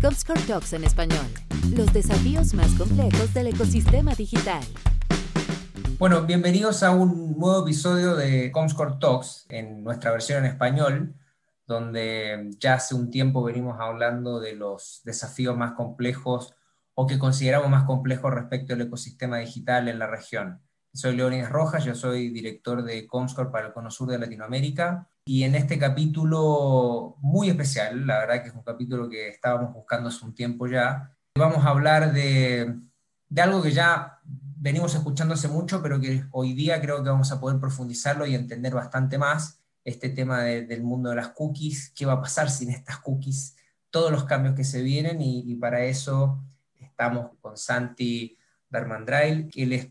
Comscore Talks en español. Los desafíos más complejos del ecosistema digital. Bueno, bienvenidos a un nuevo episodio de Comscore Talks en nuestra versión en español, donde ya hace un tiempo venimos hablando de los desafíos más complejos o que consideramos más complejos respecto al ecosistema digital en la región. Soy Leónidas Rojas, yo soy director de Comscore para el Cono Sur de Latinoamérica y en este capítulo muy especial, la verdad que es un capítulo que estábamos buscando hace un tiempo ya, vamos a hablar de, de algo que ya venimos escuchando hace mucho, pero que hoy día creo que vamos a poder profundizarlo y entender bastante más este tema del mundo de las cookies, qué va a pasar sin estas cookies, todos los cambios que se vienen y, para eso estamos con Santi Darmandrail, que él es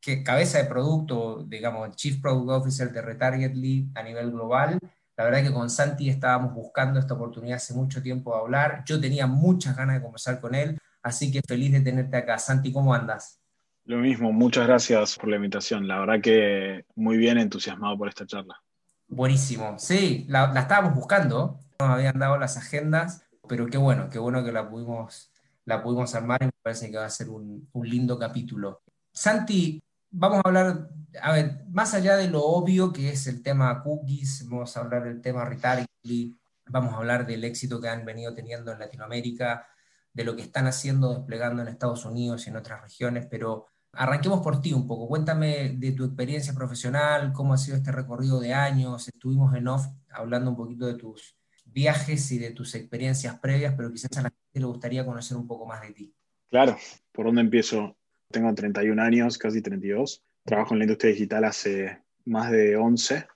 que cabeza de producto, digamos, Chief Product Officer de Retargetly a nivel global. La verdad que con Santi estábamos buscando esta oportunidad hace mucho tiempo de hablar. Yo tenía muchas ganas de conversar con él, así que feliz de tenerte acá. Santi, ¿cómo andas? Lo mismo, muchas gracias por la invitación. La verdad que muy bien entusiasmado por esta charla. Buenísimo. Sí, la, estábamos buscando, nos habían dado las agendas, pero qué bueno, qué bueno que la pudimos, la pudimos armar y me parece que va a ser un, un lindo capítulo. Santi, vamos a hablar, a ver, más allá de lo obvio que es el tema cookies, vamos a hablar del tema retargeting, vamos a hablar del éxito que han venido teniendo en Latinoamérica, de lo que están haciendo, desplegando en Estados Unidos y en otras regiones, pero arranquemos por ti un poco. Cuéntame de tu experiencia profesional, cómo ha sido este recorrido de años. Estuvimos en off hablando un poquito de tus viajes y de tus experiencias previas, pero quizás a la gente le gustaría conocer un poco más de ti. Claro, ¿por dónde empiezo? Tengo 31 años, casi 32. Trabajo en la industria digital hace más de 11,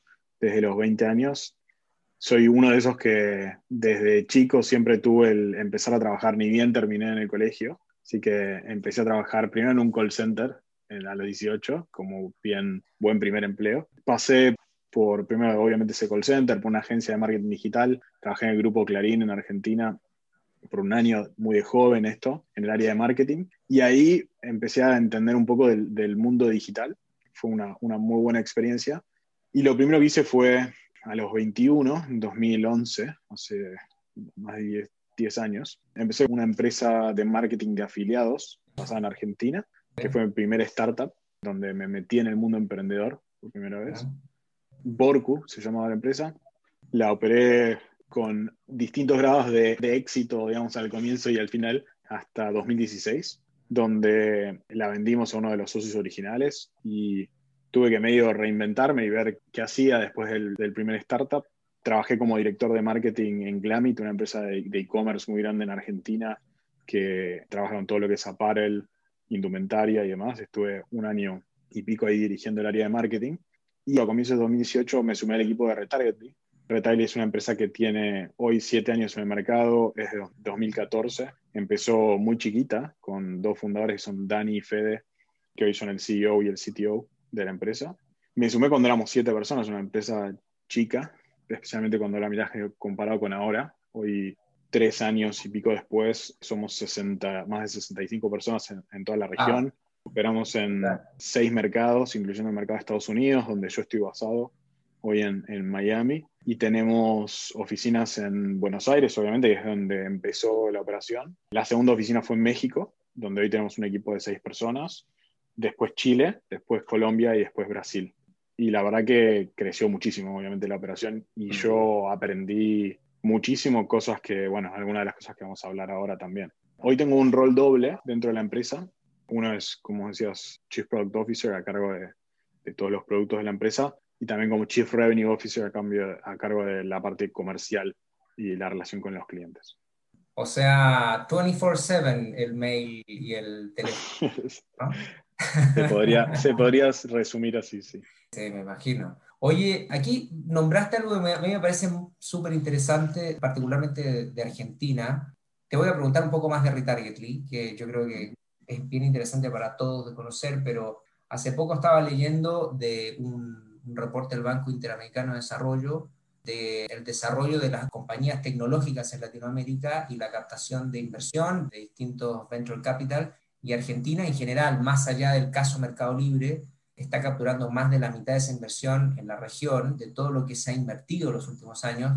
desde los 20 años. Soy uno de esos que desde chico siempre tuve el empezar a trabajar, ni bien terminé en el colegio. Así que empecé a trabajar primero en un call center a los 18, como bien buen primer empleo. Pasé por, primero obviamente ese call center, por una agencia de marketing digital. Trabajé en el grupo Clarín en Argentina por un año muy de joven esto, en el área de marketing. Y ahí empecé a entender un poco del, mundo digital. Fue una, una, muy buena experiencia. Y lo primero que hice fue a los 21, en 2011, hace más de 10, años, empecé una empresa de marketing de afiliados basada en Argentina, que fue mi primer startup, donde me metí en el mundo emprendedor por primera vez. Borku se llamaba la empresa. La operé con distintos grados de, éxito, digamos, al comienzo y al final, hasta 2016, donde la vendimos a uno de los socios originales y tuve que medio reinventarme y ver qué hacía después del, primer startup. Trabajé como director de marketing en Glamit, una empresa de e-commerce muy grande en Argentina que trabaja con todo lo que es apparel, indumentaria y demás. Estuve un año y pico ahí dirigiendo el área de marketing. Y a comienzos de 2018 me sumé al equipo de Retargetly, Retail es una empresa que tiene hoy siete años en el mercado, es de 2014. Empezó muy chiquita, con dos fundadores que son Dani y Fede, que hoy son el CEO y el CTO de la empresa. Me sumé cuando éramos siete personas, una empresa chica, especialmente cuando la miras comparado con ahora. Hoy, tres años y pico después, somos 60, más de 65 personas en, toda la región. Operamos en seis mercados, incluyendo el mercado de Estados Unidos, donde yo estoy basado hoy en, en Miami y tenemos oficinas en Buenos Aires, obviamente, que es donde empezó la operación. La segunda oficina fue en México, donde hoy tenemos un equipo de seis personas. Después Chile, después Colombia y después Brasil. Y la verdad que creció muchísimo, obviamente, la operación y yo aprendí muchísimo cosas que, bueno, algunas de las cosas que vamos a hablar ahora también. Hoy tengo un rol doble dentro de la empresa. Uno es, como decías, Chief Product Officer a cargo de, de todos los productos de la empresa y también como Chief Revenue Officer a, cambio, a cargo de la parte comercial y la relación con los clientes. O sea, 24/7 el mail y el teléfono. se, podría, se podría resumir así, sí. Sí, me imagino. Oye, aquí nombraste algo que a mí me parece súper interesante, particularmente de, Argentina. Te voy a preguntar un poco más de Retargetly, que yo creo que es bien interesante para todos de conocer, pero hace poco estaba leyendo de un un reporte del Banco Interamericano de Desarrollo del desarrollo de las compañías tecnológicas en Latinoamérica y la captación de inversión de distintos venture capital. Y Argentina en general, más allá del caso Mercado Libre, está capturando más de la mitad de esa inversión en la región, de todo lo que se ha invertido en los últimos años.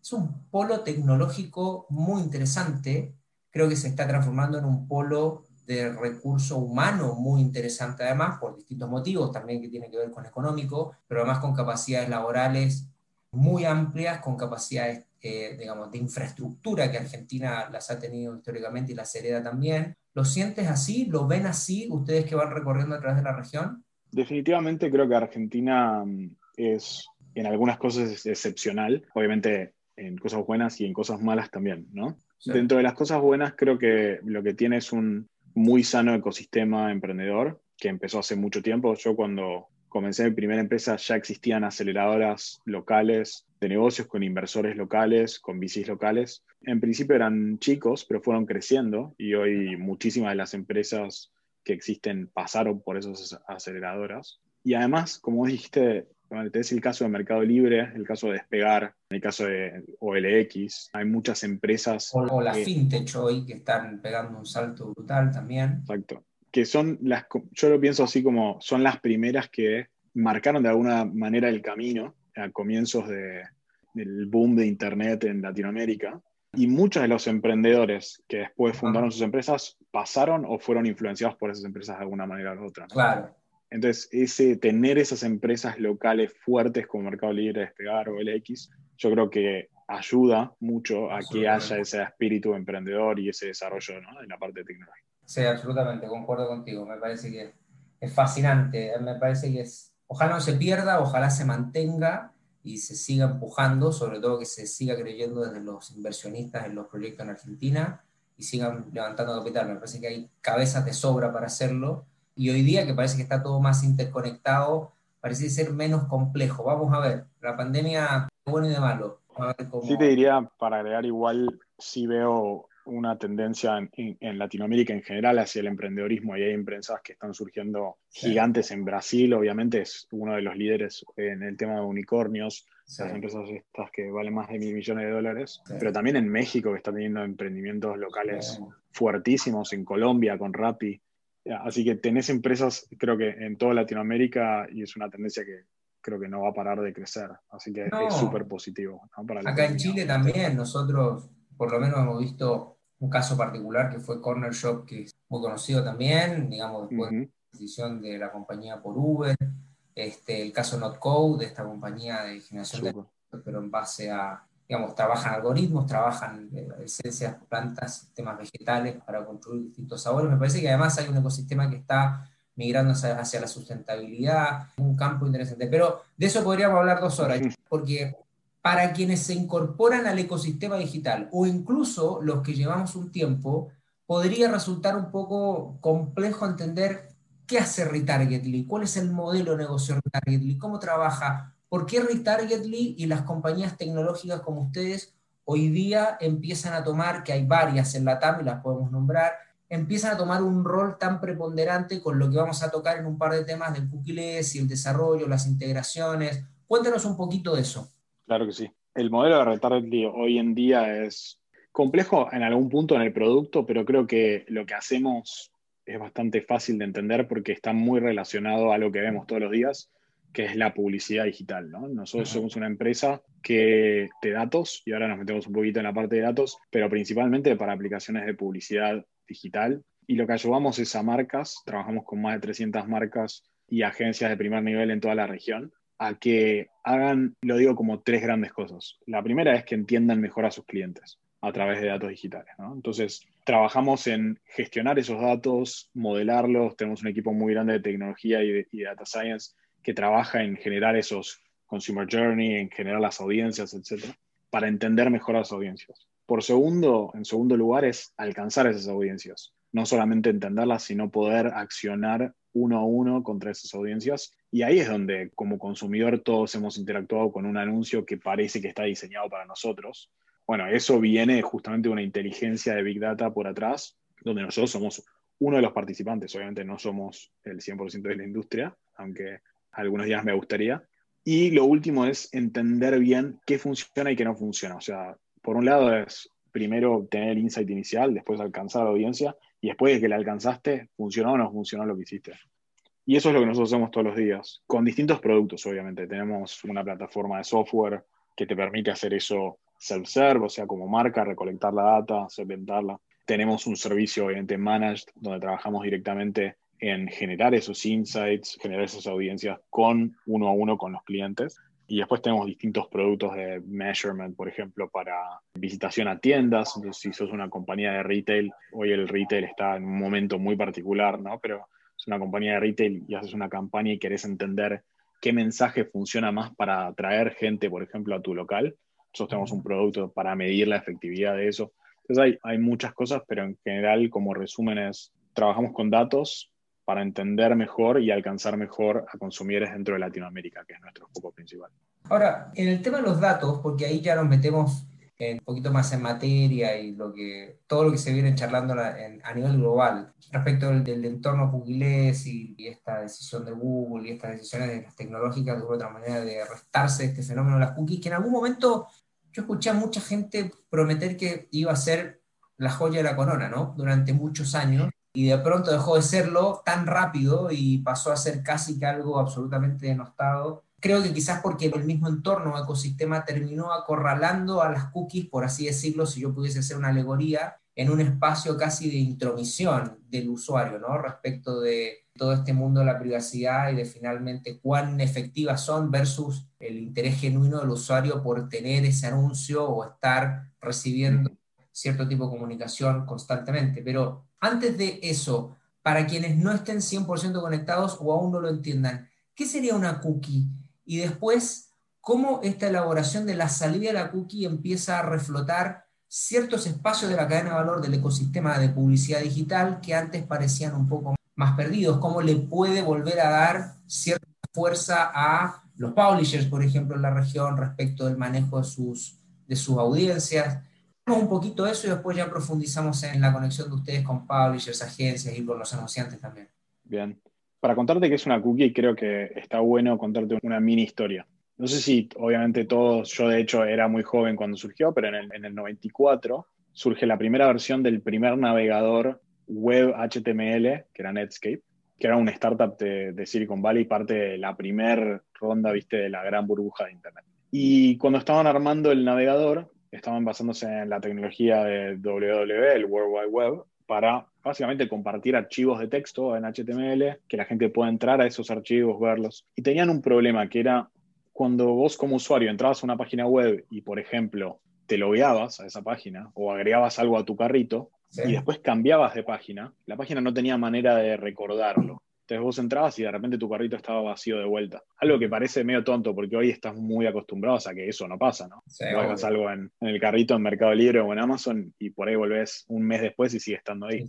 es un polo tecnológico muy interesante, creo que se está transformando en un polo de recurso humano muy interesante además, por distintos motivos, también que tiene que ver con económico, pero además con capacidades laborales muy amplias, con capacidades, eh, digamos, de infraestructura que Argentina las ha tenido históricamente y las hereda también. ¿Lo sientes así? ¿Lo ven así ustedes que van recorriendo a través de la región? Definitivamente creo que Argentina mm, es en algunas cosas excepcional, obviamente en cosas buenas y en cosas malas también, ¿no? Dentro de las cosas buenas creo que lo que tiene es un muy sano ecosistema emprendedor que empezó hace mucho tiempo. Yo cuando comencé mi primera empresa ya existían aceleradoras locales de negocios con inversores locales, con VCs locales. En principio eran chicos, pero fueron creciendo y hoy muchísimas de las empresas que existen pasaron por esas aceleradoras. Y además, como dijiste, tenés el caso de Mercado Libre, el caso de Despegar, el caso de OLX, hay muchas empresas. O, la FinTech hoy que están pegando un salto brutal también. Exacto. Que son las, yo lo pienso así como, son las primeras que marcaron de alguna manera el camino a comienzos de, del boom de Internet en Latinoamérica. Y muchos de los emprendedores que después fundaron sus empresas pasaron o fueron influenciados por esas empresas de alguna manera u otra. Claro. Entonces, ese, tener esas empresas locales fuertes como Mercado Libre, Despegar o LX, yo creo que ayuda mucho a que haya ese espíritu emprendedor y ese desarrollo en la parte de tecnología. Sí, absolutamente, concuerdo contigo. Me parece que es fascinante. Me parece que es, ojalá no se pierda, ojalá se mantenga y se siga empujando, sobre todo que se siga creyendo desde los inversionistas en los proyectos en Argentina y sigan levantando capital. Me parece que hay cabezas de sobra para hacerlo y hoy día que parece que está todo más interconectado, parece ser menos complejo. Vamos a ver, la pandemia, de bueno y de malo. Sí te diría, para agregar igual, sí veo una tendencia en, Latinoamérica en general hacia el emprendedorismo y hay empresas que están surgiendo gigantes en Brasil, obviamente es uno de los líderes en el tema de unicornios, las empresas estas que valen más de mil millones de dólares, pero también en México que está teniendo emprendimientos locales fuertísimos, en Colombia con Rappi, Así que tenés empresas, creo que en toda Latinoamérica, y es una tendencia que creo que no va a parar de crecer. Así que es súper positivo. Acá en Chile también, nosotros por lo menos hemos visto un caso particular que fue Corner Shop, que es muy conocido también, digamos, después de la decisión de la compañía por Uber. Este, el caso NotCode, de esta compañía de generación de pero en base a digamos, trabajan algoritmos, trabajan eh, esencias, plantas, sistemas vegetales para construir distintos sabores. Me parece que además hay un ecosistema que está migrando hacia, la sustentabilidad, un campo interesante. Pero de eso podríamos hablar dos horas, porque para quienes se incorporan al ecosistema digital o incluso los que llevamos un tiempo, podría resultar un poco complejo entender qué hace Retargetly, cuál es el modelo de negocio de Retargetly, cómo trabaja, ¿Por qué Retargetly y las compañías tecnológicas como ustedes hoy día empiezan a tomar, que hay varias en la TAM y las podemos nombrar, empiezan a tomar un rol tan preponderante con lo que vamos a tocar en un par de temas del cookies y el desarrollo, las integraciones? Cuéntanos un poquito de eso. Claro que sí. El modelo de Retargetly hoy en día es complejo en algún punto en el producto, pero creo que lo que hacemos es bastante fácil de entender porque está muy relacionado a lo que vemos todos los días que es la publicidad digital. ¿no? Nosotros somos una empresa que de datos, y ahora nos metemos un poquito en la parte de datos, pero principalmente para aplicaciones de publicidad digital. Y lo que ayudamos es a marcas, trabajamos con más de 300 marcas y agencias de primer nivel en toda la región, a que hagan, lo digo como tres grandes cosas. La primera es que entiendan mejor a sus clientes a través de datos digitales. ¿no? Entonces, trabajamos en gestionar esos datos, modelarlos, tenemos un equipo muy grande de tecnología y de, y de data science que trabaja en generar esos consumer journey, en generar las audiencias, etcétera, para entender mejor las audiencias. Por segundo, en segundo lugar, es alcanzar esas audiencias. No solamente entenderlas, sino poder accionar uno a uno contra esas audiencias. Y ahí es donde, como consumidor, todos hemos interactuado con un anuncio que parece que está diseñado para nosotros. Bueno, eso viene justamente de una inteligencia de Big Data por atrás, donde nosotros somos uno de los participantes. Obviamente no somos el 100% de la industria, aunque algunos días me gustaría. Y lo último es entender bien qué funciona y qué no funciona. O sea, por un lado es primero tener el insight inicial, después alcanzar la audiencia y después de que la alcanzaste, funcionó o no funcionó lo que hiciste. Y eso es lo que nosotros hacemos todos los días, con distintos productos, obviamente. Tenemos una plataforma de software que te permite hacer eso self-serve, o sea, como marca, recolectar la data, segmentarla. Tenemos un servicio, obviamente, managed, donde trabajamos directamente en generar esos insights, generar esas audiencias con uno a uno con los clientes. Y después tenemos distintos productos de measurement, por ejemplo, para visitación a tiendas. Entonces, si sos una compañía de retail, hoy el retail está en un momento muy particular, ¿no? Pero es una compañía de retail y haces una campaña y querés entender qué mensaje funciona más para atraer gente, por ejemplo, a tu local. Nosotros tenemos un producto para medir la efectividad de eso. Entonces hay, hay muchas cosas, pero en general, como resumen, es trabajamos con datos, para entender mejor y alcanzar mejor a consumidores dentro de Latinoamérica, que es nuestro foco principal. Ahora, en el tema de los datos, porque ahí ya nos metemos un poquito más en materia y lo que, todo lo que se viene charlando a nivel global respecto del, entorno cookies y, y, esta decisión de Google y estas decisiones tecnológicas de otra manera de restarse este fenómeno de las cookies, que en algún momento yo escuché a mucha gente prometer que iba a ser la joya de la corona, ¿no? Durante muchos años y de pronto dejó de serlo tan rápido y pasó a ser casi que algo absolutamente denostado. Creo que quizás porque el mismo entorno o ecosistema terminó acorralando a las cookies, por así decirlo, si yo pudiese hacer una alegoría, en un espacio casi de intromisión del usuario, ¿no? Respecto de todo este mundo de la privacidad y de finalmente cuán efectivas son versus el interés genuino del usuario por tener ese anuncio o estar recibiendo cierto tipo de comunicación constantemente. Pero antes de eso, para quienes no estén 100% conectados o aún no lo entiendan, ¿qué sería una cookie? Y después, ¿cómo esta elaboración de la salida de la cookie empieza a reflotar ciertos espacios de la cadena de valor del ecosistema de publicidad digital que antes parecían un poco más perdidos? ¿Cómo le puede volver a dar cierta fuerza a los publishers, por ejemplo, en la región respecto del manejo de sus, de sus audiencias? Un poquito eso y después ya profundizamos en la conexión de ustedes con publishers, agencias y con los anunciantes también. Bien. Para contarte qué es una cookie, creo que está bueno contarte una mini historia. No sé si, obviamente, todos, yo de hecho era muy joven cuando surgió, pero en el, en el 94 surge la primera versión del primer navegador web HTML, que era Netscape, que era una startup de, de Silicon Valley, parte de la primera ronda, viste, de la gran burbuja de Internet. Y cuando estaban armando el navegador, estaban basándose en la tecnología de WWW, el World Wide Web, para básicamente compartir archivos de texto en HTML, que la gente pueda entrar a esos archivos, verlos. Y tenían un problema que era cuando vos como usuario entrabas a una página web y, por ejemplo, te logueabas a esa página o agregabas algo a tu carrito y después cambiabas de página, la página no tenía manera de recordarlo. Entonces vos entrabas y de repente tu carrito estaba vacío de vuelta. Algo que parece medio tonto porque hoy estás muy acostumbrado a que eso no pasa, ¿no? Sí, algo en, el carrito en Mercado Libre o en Amazon y por ahí volvés un mes después y sigue estando ahí.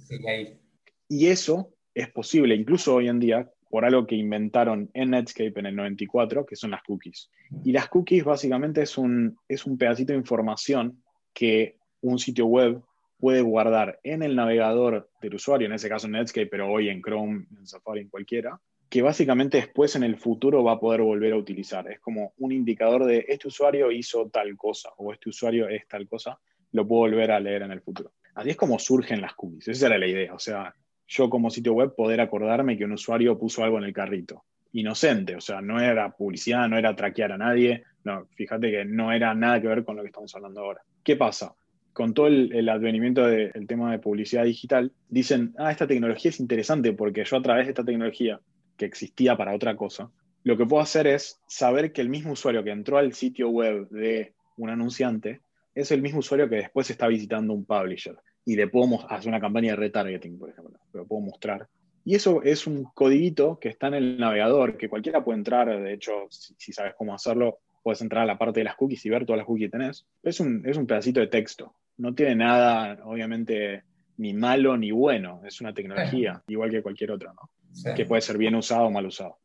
Y eso es posible, incluso hoy en día, por algo que inventaron en Netscape en el 94, que son las cookies. Y las cookies básicamente es un, es un pedacito de información que un sitio web puede guardar en el navegador del usuario, en ese caso en Netscape, pero hoy en Chrome, en Safari, en cualquiera, que básicamente después en el futuro va a poder volver a utilizar. Es como un indicador de este usuario hizo tal cosa o este usuario es tal cosa, lo puedo volver a leer en el futuro. Así es como surgen las cookies, esa era la idea. O sea, yo como sitio web poder acordarme que un usuario puso algo en el carrito. Inocente, o sea, no era publicidad, no era traquear a nadie, no, fíjate que no era nada que ver con lo que estamos hablando ahora. ¿Qué pasa? Con todo el, advenimiento del tema de publicidad digital, dicen, ah, esta tecnología es interesante porque yo a través de esta tecnología, que existía para otra cosa, lo que puedo hacer es saber que el mismo usuario que entró al sitio web de un anunciante es el mismo usuario que después está visitando un publisher. Y le puedo hacer una campaña de retargeting, por ejemplo, lo puedo mostrar. Y eso es un codiguito que está en el navegador, que cualquiera puede entrar, de hecho, si, sabes cómo hacerlo, puedes entrar a la parte de las cookies y ver todas las cookies que tenés. Es un, es un pedacito de texto no tiene nada, obviamente, ni malo ni bueno. Es una tecnología, igual que cualquier otra, ¿no? Que puede ser bien usado o mal usado.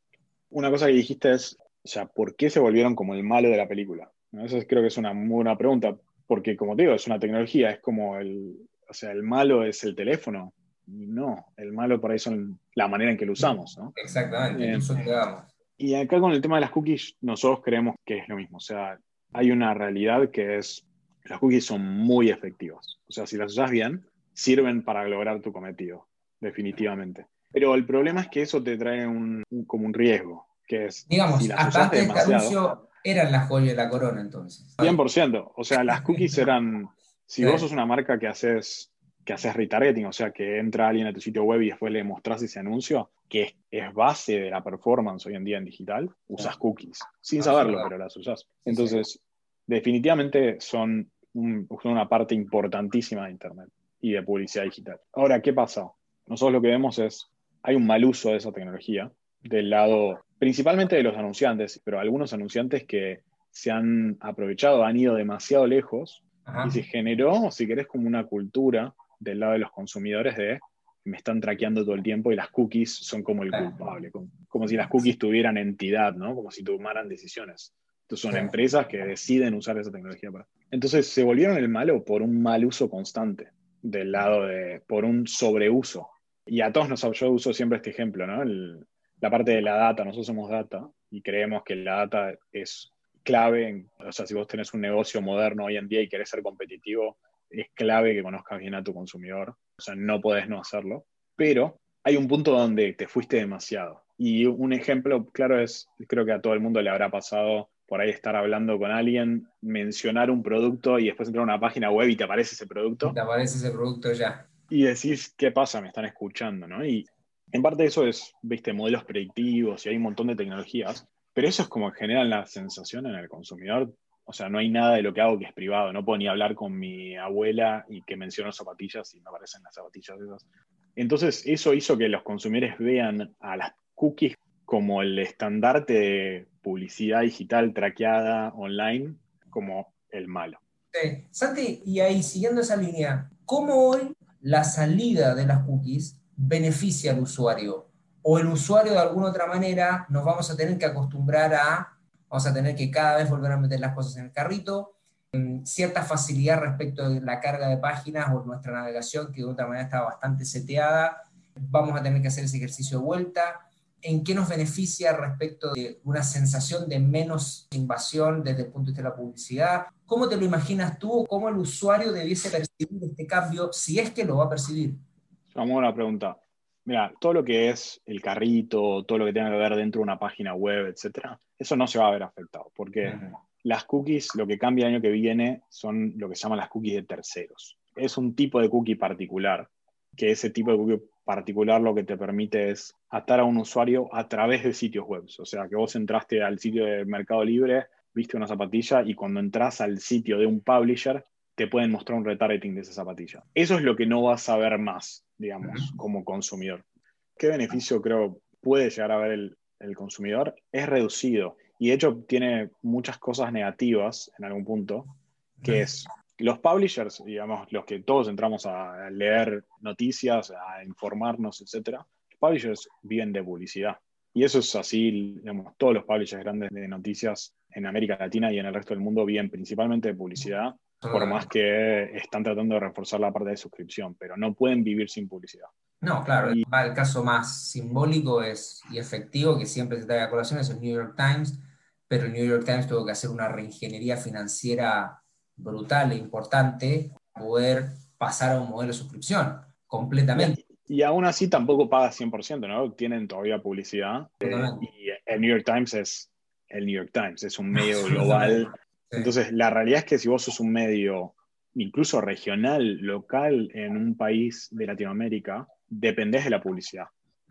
Una cosa que dijiste es, o sea, ¿por qué se volvieron como el malo de la película? Esa creo que es una muy buena pregunta, porque como te digo, es una tecnología, es como el, o sea, el malo es el teléfono. No, el malo por ahí son la manera en que lo usamos, ¿no? Exactamente, eh, Y acá con el tema de las cookies, nosotros creemos que es lo mismo. O sea, hay una realidad que es las cookies son muy efectivas. O sea, si las usas bien, sirven para lograr tu cometido, definitivamente. Pero el problema es que eso te trae un, como un riesgo, que es... Digamos, hasta, antes de este anuncio, Eran las joyas de la corona entonces. 100%. O sea, las cookies eran, si vos sos una marca que haces, que haces retargeting, o sea, que entra alguien a tu sitio web y después le mostrás ese anuncio, que es, base de la performance hoy en día en digital, usas cookies. Sin saberlo, pero las usas. Entonces, definitivamente son, son una parte importantísima de Internet y de publicidad digital. Ahora, ¿qué pasa? Nosotros lo que vemos es, hay un mal uso de esa tecnología del lado, principalmente de los anunciantes, pero algunos anunciantes que se han aprovechado, han ido demasiado lejos y se generó, si querés, como una cultura del lado de los consumidores de me están traqueando todo el tiempo y las cookies son como el culpable, como, si las cookies tuvieran entidad, ¿no? Como si tomaran decisiones. Entonces son empresas que deciden usar esa tecnología para... Entonces se volvieron el malo por un mal uso constante del lado de, por un sobreuso. Y a todos nos, yo uso siempre este ejemplo, ¿no? la parte de la data, nosotros somos data y creemos que la data es clave, o sea, si vos tenés un negocio moderno hoy en día y querés ser competitivo, es clave que conozcas bien a tu consumidor, o sea, no podés no hacerlo, pero hay un punto donde te fuiste demasiado. Y un ejemplo claro es, creo que a todo el mundo le habrá pasado por ahí estar hablando con alguien, mencionar un producto y después entrar a una página web y te aparece ese producto. Te aparece ese producto ya. Y decís, ¿qué pasa? Me están escuchando, ¿no? Y en parte eso es, viste, modelos predictivos y hay un montón de tecnologías, pero eso es como que generan la sensación en el consumidor. O sea, no hay nada de lo que hago que es privado. No puedo ni hablar con mi abuela y que menciono zapatillas y me aparecen las zapatillas esas. Entonces, eso hizo que los consumidores vean a las cookies como el estandarte de publicidad digital traqueada online como el malo. Sí. Santi, y ahí siguiendo esa línea, ¿cómo hoy la salida de las cookies beneficia al usuario? O el usuario de alguna otra manera nos vamos a tener que acostumbrar a, vamos a tener que cada vez volver a meter las cosas en el carrito, cierta facilidad respecto de la carga de páginas o nuestra navegación que de otra manera está bastante seteada, vamos a tener que hacer ese ejercicio de vuelta en qué nos beneficia respecto de una sensación de menos invasión desde el punto de vista de la publicidad. ¿Cómo te lo imaginas tú? ¿Cómo el usuario debiese percibir este cambio si es que lo va a percibir? Vamos a una pregunta. Mira, todo lo que es el carrito, todo lo que tenga que ver dentro de una página web, etcétera, eso no se va a ver afectado, porque las cookies, lo que cambia el año que viene, son lo que se llaman las cookies de terceros. Es un tipo de cookie particular, que ese tipo de cookie particular lo que te permite es atar a un usuario a través de sitios web. O sea, que vos entraste al sitio de Mercado Libre, viste una zapatilla y cuando entras al sitio de un publisher, te pueden mostrar un retargeting de esa zapatilla. Eso es lo que no vas a ver más, digamos, como consumidor. ¿Qué beneficio creo puede llegar a ver el, el consumidor? Es reducido y de hecho tiene muchas cosas negativas en algún punto, que es los publishers, digamos, los que todos entramos a leer noticias, a informarnos, etcétera, publishers viven de publicidad. Y eso es así, digamos, todos los publishers grandes de noticias en América Latina y en el resto del mundo viven principalmente de publicidad, por más que están tratando de reforzar la parte de suscripción, pero no pueden vivir sin publicidad. No, claro, el caso más simbólico es, y efectivo que siempre se trae a colación es el New York Times, pero el New York Times tuvo que hacer una reingeniería financiera brutal e importante poder pasar a un modelo de suscripción completamente. Y, aún así tampoco paga 100%, ¿no? Tienen todavía publicidad. Eh, y el New York Times es el New York Times, es un medio global. Entonces, la realidad es que si vos sos un medio incluso regional, local, en un país de Latinoamérica, dependés de la publicidad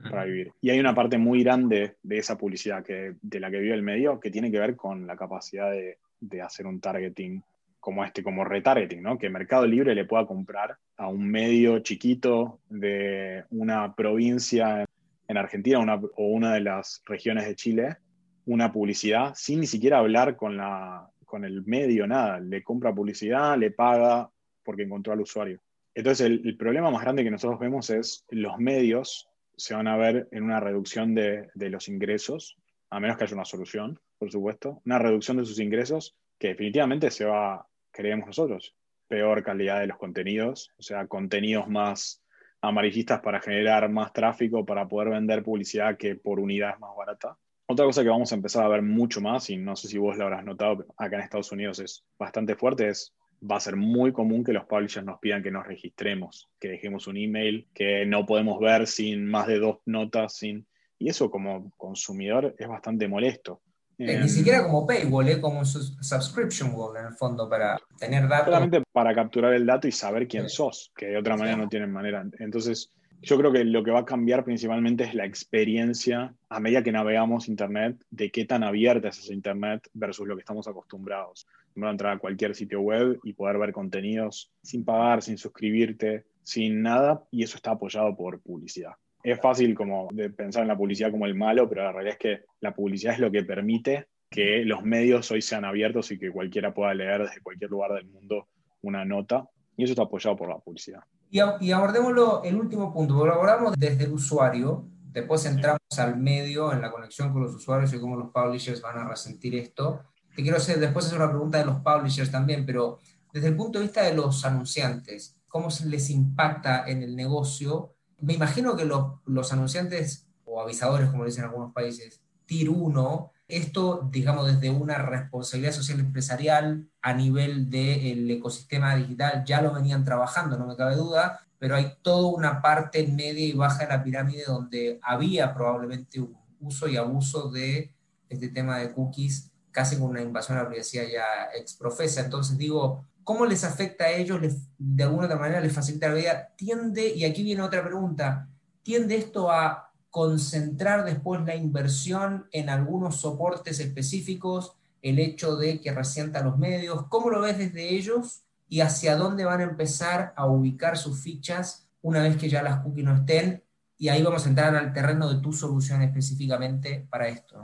para vivir. Y hay una parte muy grande de esa publicidad que, de la que vive el medio que tiene que ver con la capacidad de, de hacer un targeting como este, como retargeting, ¿no? Que Mercado Libre le pueda comprar a un medio chiquito de una provincia en Argentina o una de las regiones de Chile una publicidad sin ni siquiera hablar con, la, con el medio, nada. Le compra publicidad, le paga porque encontró al usuario. Entonces, el, el, problema más grande que nosotros vemos es los medios se van a ver en una reducción de, de los ingresos, a menos que haya una solución, por supuesto, una reducción de sus ingresos que definitivamente se va, creemos nosotros. Peor calidad de los contenidos, o sea, contenidos más amarillistas para generar más tráfico, para poder vender publicidad que por unidad es más barata. Otra cosa que vamos a empezar a ver mucho más, y no sé si vos lo habrás notado, acá en Estados Unidos es bastante fuerte, es va a ser muy común que los publishers nos pidan que nos registremos, que dejemos un email, que no podemos ver sin más de dos notas, sin... y eso como consumidor es bastante molesto, Eh, ni siquiera como paywall, ¿eh? como subscription wall en el fondo para tener datos. Solamente para capturar el dato y saber quién sos, que de otra manera no tienen manera. Entonces, yo creo que lo que va a cambiar principalmente es la experiencia a medida que navegamos Internet, de qué tan abierta es esa Internet versus lo que estamos acostumbrados. a entrar a cualquier sitio web y poder ver contenidos sin pagar, sin suscribirte, sin nada, y eso está apoyado por publicidad. Es fácil como de pensar en la publicidad como el malo, pero la realidad es que la publicidad es lo que permite que los medios hoy sean abiertos y que cualquiera pueda leer desde cualquier lugar del mundo una nota, y eso está apoyado por la publicidad. Y, y abordémoslo el último punto, lo abordamos desde el usuario, después entramos al medio en la conexión con los usuarios y cómo los publishers van a resentir esto. Te quiero hacer, después hacer una pregunta de los publishers también, pero desde el punto de vista de los anunciantes, ¿cómo se les impacta en el negocio? Me imagino que los, anunciantes o avisadores, como dicen algunos países, Tier 1, esto, digamos, desde una responsabilidad social empresarial a nivel del ecosistema digital, ya lo venían trabajando, no me cabe duda, pero hay toda una parte media y baja de la pirámide donde había probablemente un uso y abuso de este tema de cookies, casi con una invasión a la privacidad ya exprofesa. Entonces digo, ¿cómo les afecta a ellos? ¿De alguna otra manera les facilita la vida? Tiende, y aquí viene otra pregunta, ¿tiende esto a concentrar después la inversión en algunos soportes específicos, el hecho de que resienta los medios, ¿cómo lo ves desde ellos y hacia dónde van a empezar a ubicar sus fichas una vez que ya las cookies no estén? Y ahí vamos a entrar al terreno de tu solución específicamente para esto.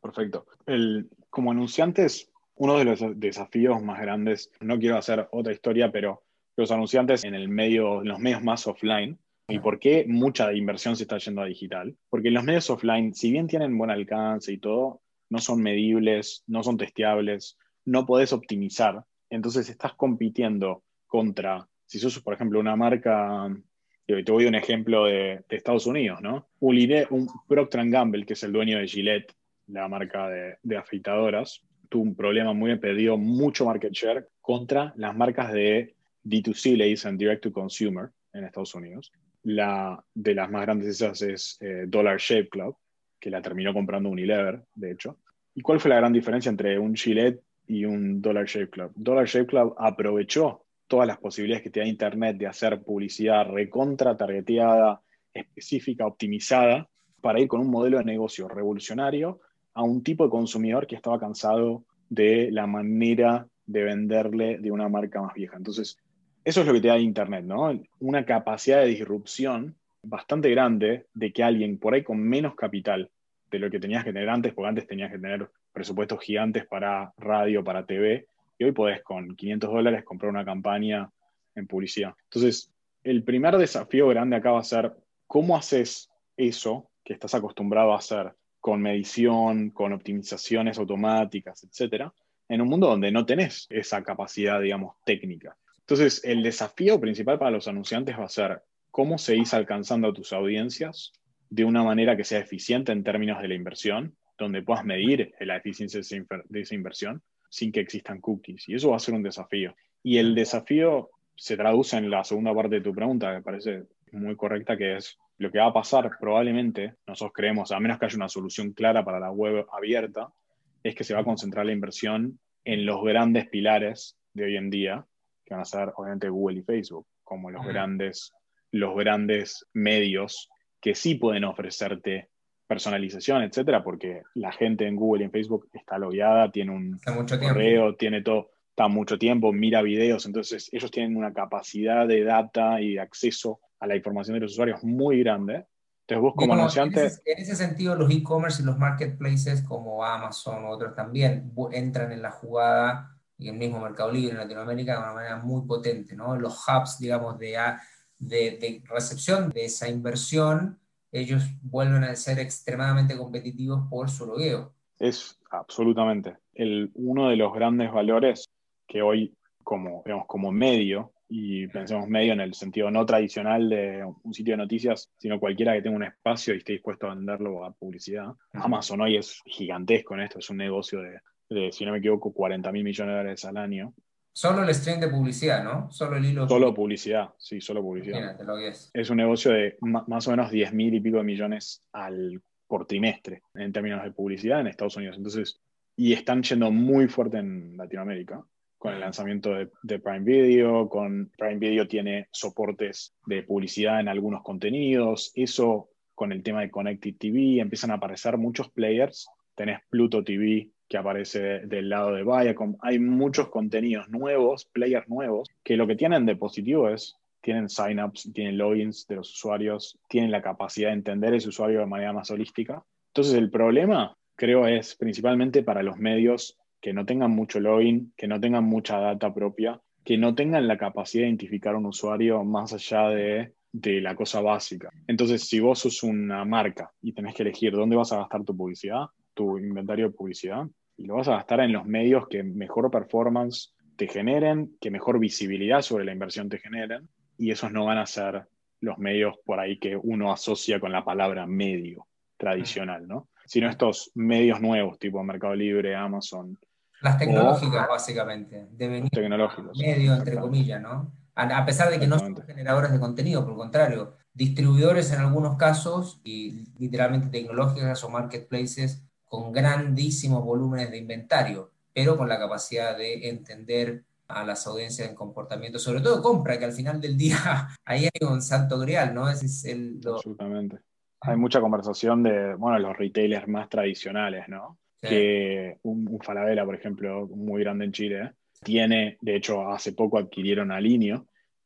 Perfecto. El, como anunciantes, uno de los desafíos más grandes, no quiero hacer otra historia, pero los anunciantes en el medio, en los medios más offline, ¿Y por qué mucha inversión se está yendo a digital? Porque los medios offline, si bien tienen buen alcance y todo, no son medibles, no son testeables, no podés optimizar. Entonces estás compitiendo contra, si sos, por ejemplo, una marca, te voy a un ejemplo de, Estados Unidos, ¿no? Un, un Procter Gamble, que es el dueño de Gillette, la marca de, de afeitadoras, tuvo un problema muy, perdió mucho market share contra las marcas de D2C, le dicen Direct to Consumer en Estados Unidos, la, de las más grandes de esas es eh, Dollar Shave Club, que la terminó comprando Unilever, de hecho. ¿Y cuál fue la gran diferencia entre un Gillette y un Dollar Shave Club? Dollar Shave Club aprovechó todas las posibilidades que te da Internet de hacer publicidad recontra, targeteada, específica, optimizada, para ir con un modelo de negocio revolucionario a un tipo de consumidor que estaba cansado de la manera de venderle de una marca más vieja. Entonces, eso es lo que te da Internet, ¿no? Una capacidad de disrupción bastante grande de que alguien por ahí con menos capital de lo que tenías que tener antes, porque antes tenías que tener presupuestos gigantes para radio, para TV, y hoy podés con 500 dólares comprar una campaña en publicidad. Entonces, el primer desafío grande acá va a ser cómo haces eso que estás acostumbrado a hacer con medición, con optimizaciones automáticas, etcétera, en un mundo donde no tenés esa capacidad, digamos, técnica. Entonces, el desafío principal para los anunciantes va a ser cómo seguís alcanzando a tus audiencias de una manera que sea eficiente en términos de la inversión, donde puedas medir la eficiencia de esa inversión sin que existan cookies. Y eso va a ser un desafío. Y el desafío se traduce en la segunda parte de tu pregunta, que me parece muy correcta, que es lo que va a pasar probablemente, nosotros creemos, a menos que haya una solución clara para la web abierta, es que se va a concentrar la inversión en los grandes pilares de hoy en día, van a ser obviamente Google y Facebook, como los, grandes, los grandes medios que sí pueden ofrecerte personalización, etcétera, porque la gente en Google y en Facebook está logueada, tiene un correo, tiene todo, está mucho tiempo, mira videos, entonces ellos tienen una capacidad de data y de acceso a la información de los usuarios muy grande. Entonces vos como anunciante... En ese, sentido, los e-commerce y los marketplaces como Amazon o otros también entran en la jugada y el mismo Mercado Libre en Latinoamérica de una manera muy potente, ¿no? Los hubs, digamos, de, de, recepción de esa inversión, ellos vuelven a ser extremadamente competitivos por su logueo. Es absolutamente. El, uno de los grandes valores que hoy, como, digamos, como medio, y pensemos medio en el sentido no tradicional de un sitio de noticias, sino cualquiera que tenga un espacio y esté dispuesto a venderlo a publicidad. Amazon hoy es gigantesco en esto, es un negocio de si no me equivoco, 40 mil millones de dólares al año. Solo el stream de publicidad, ¿no? Solo el hilo. Solo publicidad, sí, solo publicidad. lo que es. es un negocio de más o menos 10 mil y pico de millones al, por trimestre en términos de publicidad en Estados Unidos. Entonces, y están yendo muy fuerte en Latinoamérica con el lanzamiento de, Prime Video, con Prime Video tiene soportes de publicidad en algunos contenidos, eso con el tema de Connected TV, empiezan a aparecer muchos players, tenés Pluto TV que aparece del lado de Viacom, hay muchos contenidos nuevos, players nuevos, que lo que tienen de positivo es, tienen signups, tienen logins de los usuarios, tienen la capacidad de entender ese usuario de manera más holística. Entonces el problema, creo, es principalmente para los medios que no tengan mucho login, que no tengan mucha data propia, que no tengan la capacidad de identificar un usuario más allá de, la cosa básica. Entonces, si vos sos una marca y tenés que elegir dónde vas a gastar tu publicidad, tu inventario de publicidad, y lo vas a gastar en los medios que mejor performance te generen, que mejor visibilidad sobre la inversión te generen, y esos no van a ser los medios por ahí que uno asocia con la palabra medio tradicional, ¿no? Sino estos medios nuevos, tipo Mercado Libre, Amazon, las tecnológicas, básicamente, deben ir medio, entre comillas, ¿no? A, pesar de que no son generadores de contenido, por el contrario, distribuidores en algunos casos y literalmente tecnológicas o marketplaces con grandísimos volúmenes de inventario, pero con la capacidad de entender a las audiencias en comportamiento, sobre todo compra, que al final del día ahí hay un santo grial, ¿no? Ese es el, Absolutamente. Hay mucha conversación de, bueno, los retailers más tradicionales, ¿no? Que un, Falabella, por ejemplo, muy grande en Chile, tiene, de hecho, hace poco adquirieron a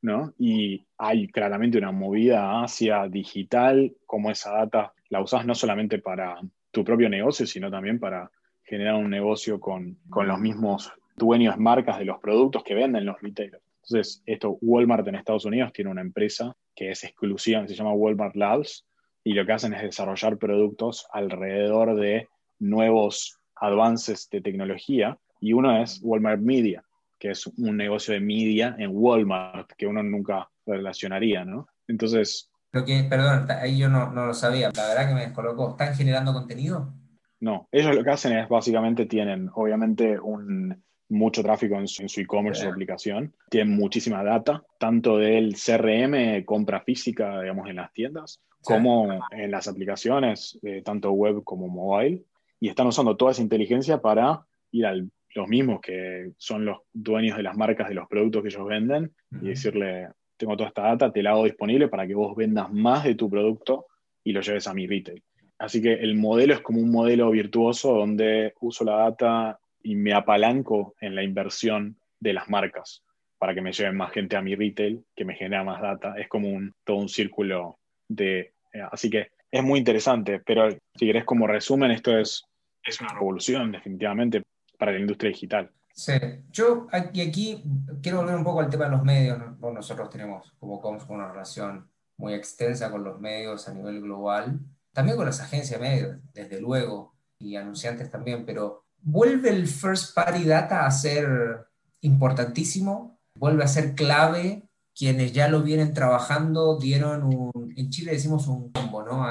¿no? Y hay claramente una movida hacia digital, como esa data la usas no solamente para tu propio negocio, sino también para generar un negocio con, con los mismos dueños marcas de los productos que venden los retailers. Entonces, esto, Walmart en Estados Unidos tiene una empresa que es exclusiva, se llama Walmart Labs, y lo que hacen es desarrollar productos alrededor de nuevos avances de tecnología y uno es Walmart Media, que es un negocio de media en Walmart que uno nunca relacionaría, ¿no? Entonces... Lo que, perdón, ahí yo no, no lo sabía, la verdad que me descolocó. ¿Están generando contenido? No, ellos lo que hacen es básicamente tienen, obviamente, un, mucho tráfico en su, e-commerce, su aplicación. Tienen muchísima data, tanto del CRM, compra física, digamos, en las tiendas, como en las aplicaciones, eh, tanto web como mobile y están usando toda esa inteligencia para ir a los mismos que son los dueños de las marcas de los productos que ellos venden y decirle, tengo toda esta data, te la hago disponible para que vos vendas más de tu producto y lo lleves a mi retail. Así que el modelo es como un modelo virtuoso donde uso la data y me apalanco en la inversión de las marcas para que me lleven más gente a mi retail, que me genera más data. Es como un, todo un círculo de... Eh, así que es muy interesante, pero si querés como resumen, esto es, es una revolución definitivamente para la industria digital. Sí, yo aquí, aquí quiero volver un poco al tema de los medios. Nosotros tenemos como Coms una relación muy extensa con los medios a nivel global, también con las agencias de medios, desde luego, y anunciantes también, pero ¿vuelve el first party data a ser importantísimo? ¿Vuelve a ser clave quienes ya lo vienen trabajando dieron un, en Chile decimos un combo, ¿no?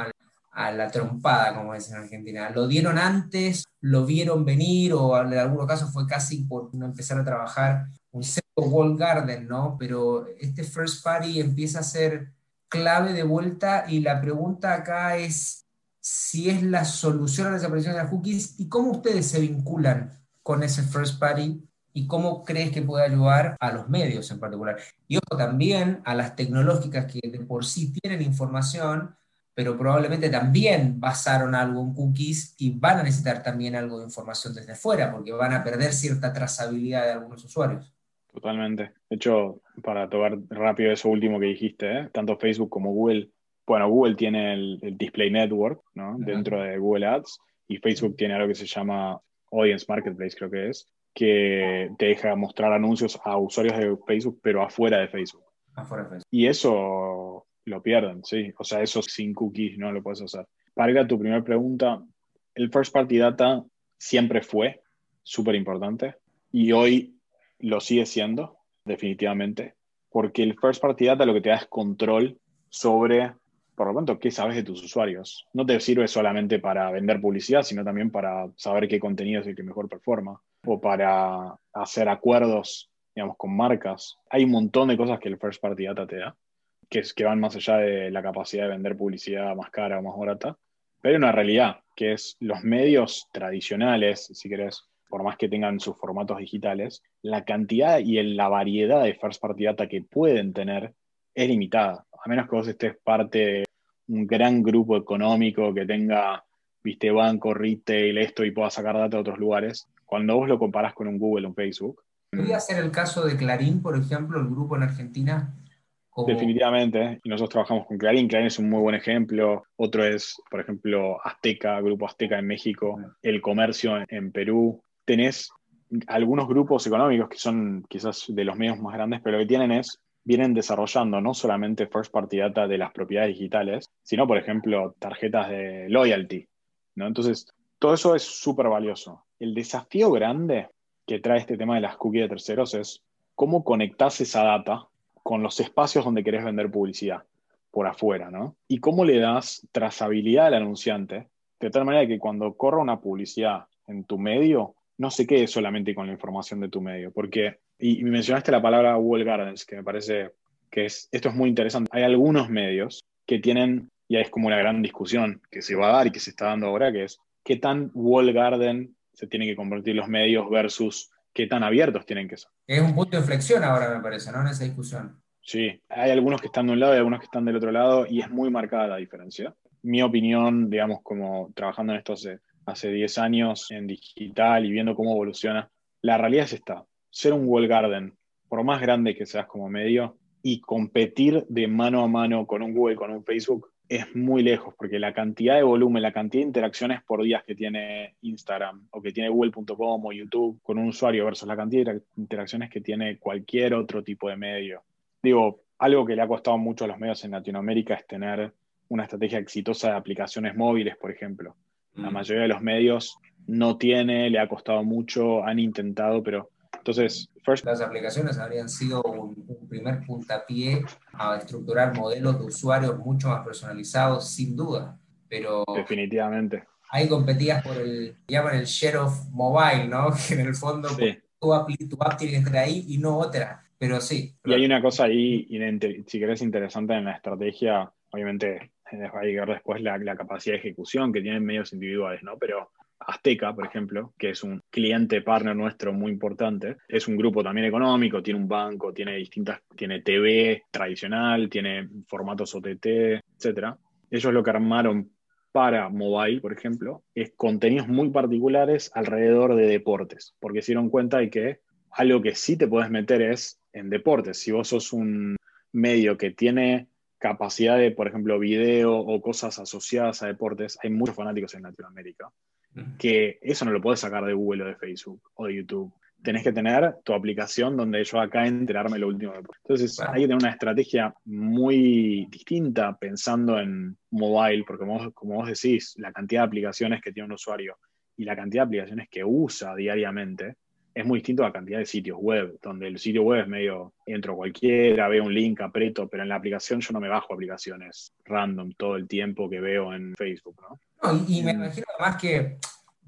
A, la trompada, como dicen en Argentina. Lo dieron antes, lo vieron venir, o en algunos casos fue casi por no empezar a trabajar un second wall garden, ¿no? Pero este first party empieza a ser clave de vuelta y la pregunta acá es si es la solución a la desaparición de las cookies y cómo ustedes se vinculan con ese first party y cómo crees que puede ayudar a los medios en particular. Y ojo, también a las tecnológicas que de por sí tienen información, pero probablemente también basaron algo en cookies y van a necesitar también algo de información desde fuera, porque van a perder cierta trazabilidad de algunos usuarios. Totalmente. De hecho, para tocar rápido eso último que dijiste, ¿eh? tanto Facebook como Google, bueno, Google tiene el, Display Network ¿no? dentro de Google Ads y Facebook tiene algo que se llama Audience Marketplace, creo que es, que te deja mostrar anuncios a usuarios de Facebook, pero afuera de Facebook. Afuera de Facebook. Y eso lo pierden, sí. O sea, eso sin cookies no lo puedes hacer. Para ir a tu primera pregunta, el first party data siempre fue súper importante y hoy lo sigue siendo, definitivamente, porque el first party data lo que te da es control sobre, por lo tanto, qué sabes de tus usuarios. No te sirve solamente para vender publicidad, sino también para saber qué contenido es el que mejor performa o para hacer acuerdos, digamos, con marcas. Hay un montón de cosas que el First Party Data te da, que, es, que van más allá de la capacidad de vender publicidad más cara o más barata, Pero hay una realidad, que es los medios tradicionales, si querés, por más que tengan sus formatos digitales, la cantidad y la variedad de first party data que pueden tener es limitada. A menos que vos estés parte de un gran grupo económico que tenga, viste, banco, retail, esto y pueda sacar data de otros lugares. Cuando vos lo comparás con un Google o un Facebook. ¿Podría ser el caso de Clarín, por ejemplo, el grupo en Argentina? Definitivamente, y nosotros trabajamos con Clarín, Clarín es un muy buen ejemplo, otro es, por ejemplo, Azteca, Grupo Azteca en México, El Comercio en Perú, tenés algunos grupos económicos que son quizás de los medios más grandes, pero lo que tienen es, vienen desarrollando no solamente first party data de las propiedades digitales, sino, por ejemplo, tarjetas de loyalty. ¿no? Entonces, todo eso es súper valioso. El desafío grande que trae este tema de las cookies de terceros es cómo conectas esa data con los espacios donde querés vender publicidad por afuera, ¿no? Y cómo le das trazabilidad al anunciante, de tal manera que cuando corra una publicidad en tu medio, no se quede solamente con la información de tu medio, porque, y, mencionaste la palabra Google Gardens, que me parece que es, esto es muy interesante. Hay algunos medios que tienen, y es como una gran discusión que se va a dar y que se está dando ahora, que es qué tan Wall Garden se tienen que convertir los medios versus qué tan abiertos tienen que ser. Es un punto de inflexión ahora, me parece, ¿no? En esa discusión. Sí, hay algunos que están de un lado y algunos que están del otro lado, y es muy marcada la diferencia. Mi opinión, digamos, como trabajando en esto hace hace 10 años en digital y viendo cómo evoluciona, la realidad es esta. Ser un wall garden, por más grande que seas como medio, y competir de mano a mano con un Google, con un Facebook, es muy lejos, porque la cantidad de volumen, la cantidad de interacciones por días que tiene Instagram o que tiene google.com o YouTube con un usuario versus la cantidad de interacciones que tiene cualquier otro tipo de medio. Digo, algo que le ha costado mucho a los medios en Latinoamérica es tener una estrategia exitosa de aplicaciones móviles, por ejemplo. La mm. mayoría de los medios no tiene, le ha costado mucho, han intentado, pero entonces... Las aplicaciones habrían sido un, primer puntapié a estructurar modelos de usuarios mucho más personalizados, sin duda, pero... Definitivamente. Ahí competías por el, llaman el share of mobile, ¿no? Que en el fondo tu, app, tiene que estar ahí y no otra, pero sí. Y hay una cosa ahí, si querés, interesante en la estrategia, obviamente hay que ver después la, capacidad de ejecución que tienen medios individuales, ¿no? Pero Azteca, por ejemplo, que es un cliente partner nuestro muy importante, es un grupo también económico, tiene un banco, tiene distintas, tiene TV tradicional, tiene formatos OTT, etcétera. Ellos lo que armaron para mobile, por ejemplo, es contenidos muy particulares alrededor de deportes, porque se dieron cuenta de que algo que sí te puedes meter es en deportes. Si vos sos un medio que tiene capacidad de, por ejemplo, video o cosas asociadas a deportes, hay muchos fanáticos en Latinoamérica, que eso no lo puedes sacar de Google o de Facebook o de YouTube. Tenés que tener tu aplicación donde yo acá enterarme lo último. Entonces hay que tener una estrategia muy distinta pensando en mobile, porque como como vos decís, la cantidad de aplicaciones que tiene un usuario y la cantidad de aplicaciones que usa diariamente, es muy distinto a la cantidad de sitios web, donde el sitio web es medio, entro cualquiera, veo un link, aprieto, pero en la aplicación yo no me bajo aplicaciones random todo el tiempo que veo en Facebook, ¿no? y, me imagino además que,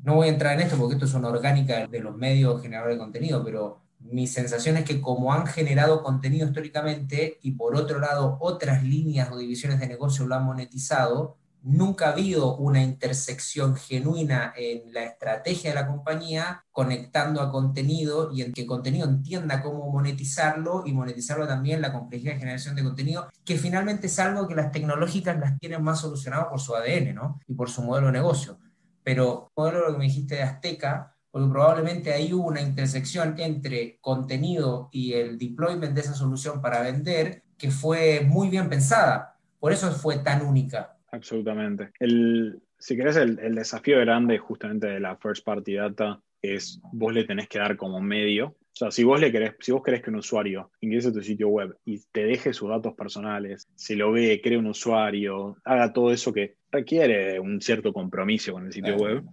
no voy a entrar en esto porque esto es una orgánica de los medios generadores de contenido, pero mi sensación es que como han generado contenido históricamente y por otro lado otras líneas o divisiones de negocio lo han monetizado, nunca ha habido una intersección genuina en la estrategia de la compañía conectando a contenido y en que contenido entienda cómo monetizarlo y monetizarlo también la complejidad de generación de contenido, que finalmente es algo que las tecnológicas las tienen más solucionado por su ADN y por su modelo de negocio. Pero, modelo lo que me dijiste de Azteca, porque probablemente ahí hubo una intersección entre contenido y el deployment de esa solución para vender que fue muy bien pensada. Por eso fue tan única absolutamente. El, si querés, el, el, desafío grande justamente de la first party data es vos le tenés que dar como medio. O sea, si vos le querés, si vos querés que un usuario ingrese a tu sitio web y te deje sus datos personales, se lo ve, cree un usuario, haga todo eso que requiere un cierto compromiso con el sitio web,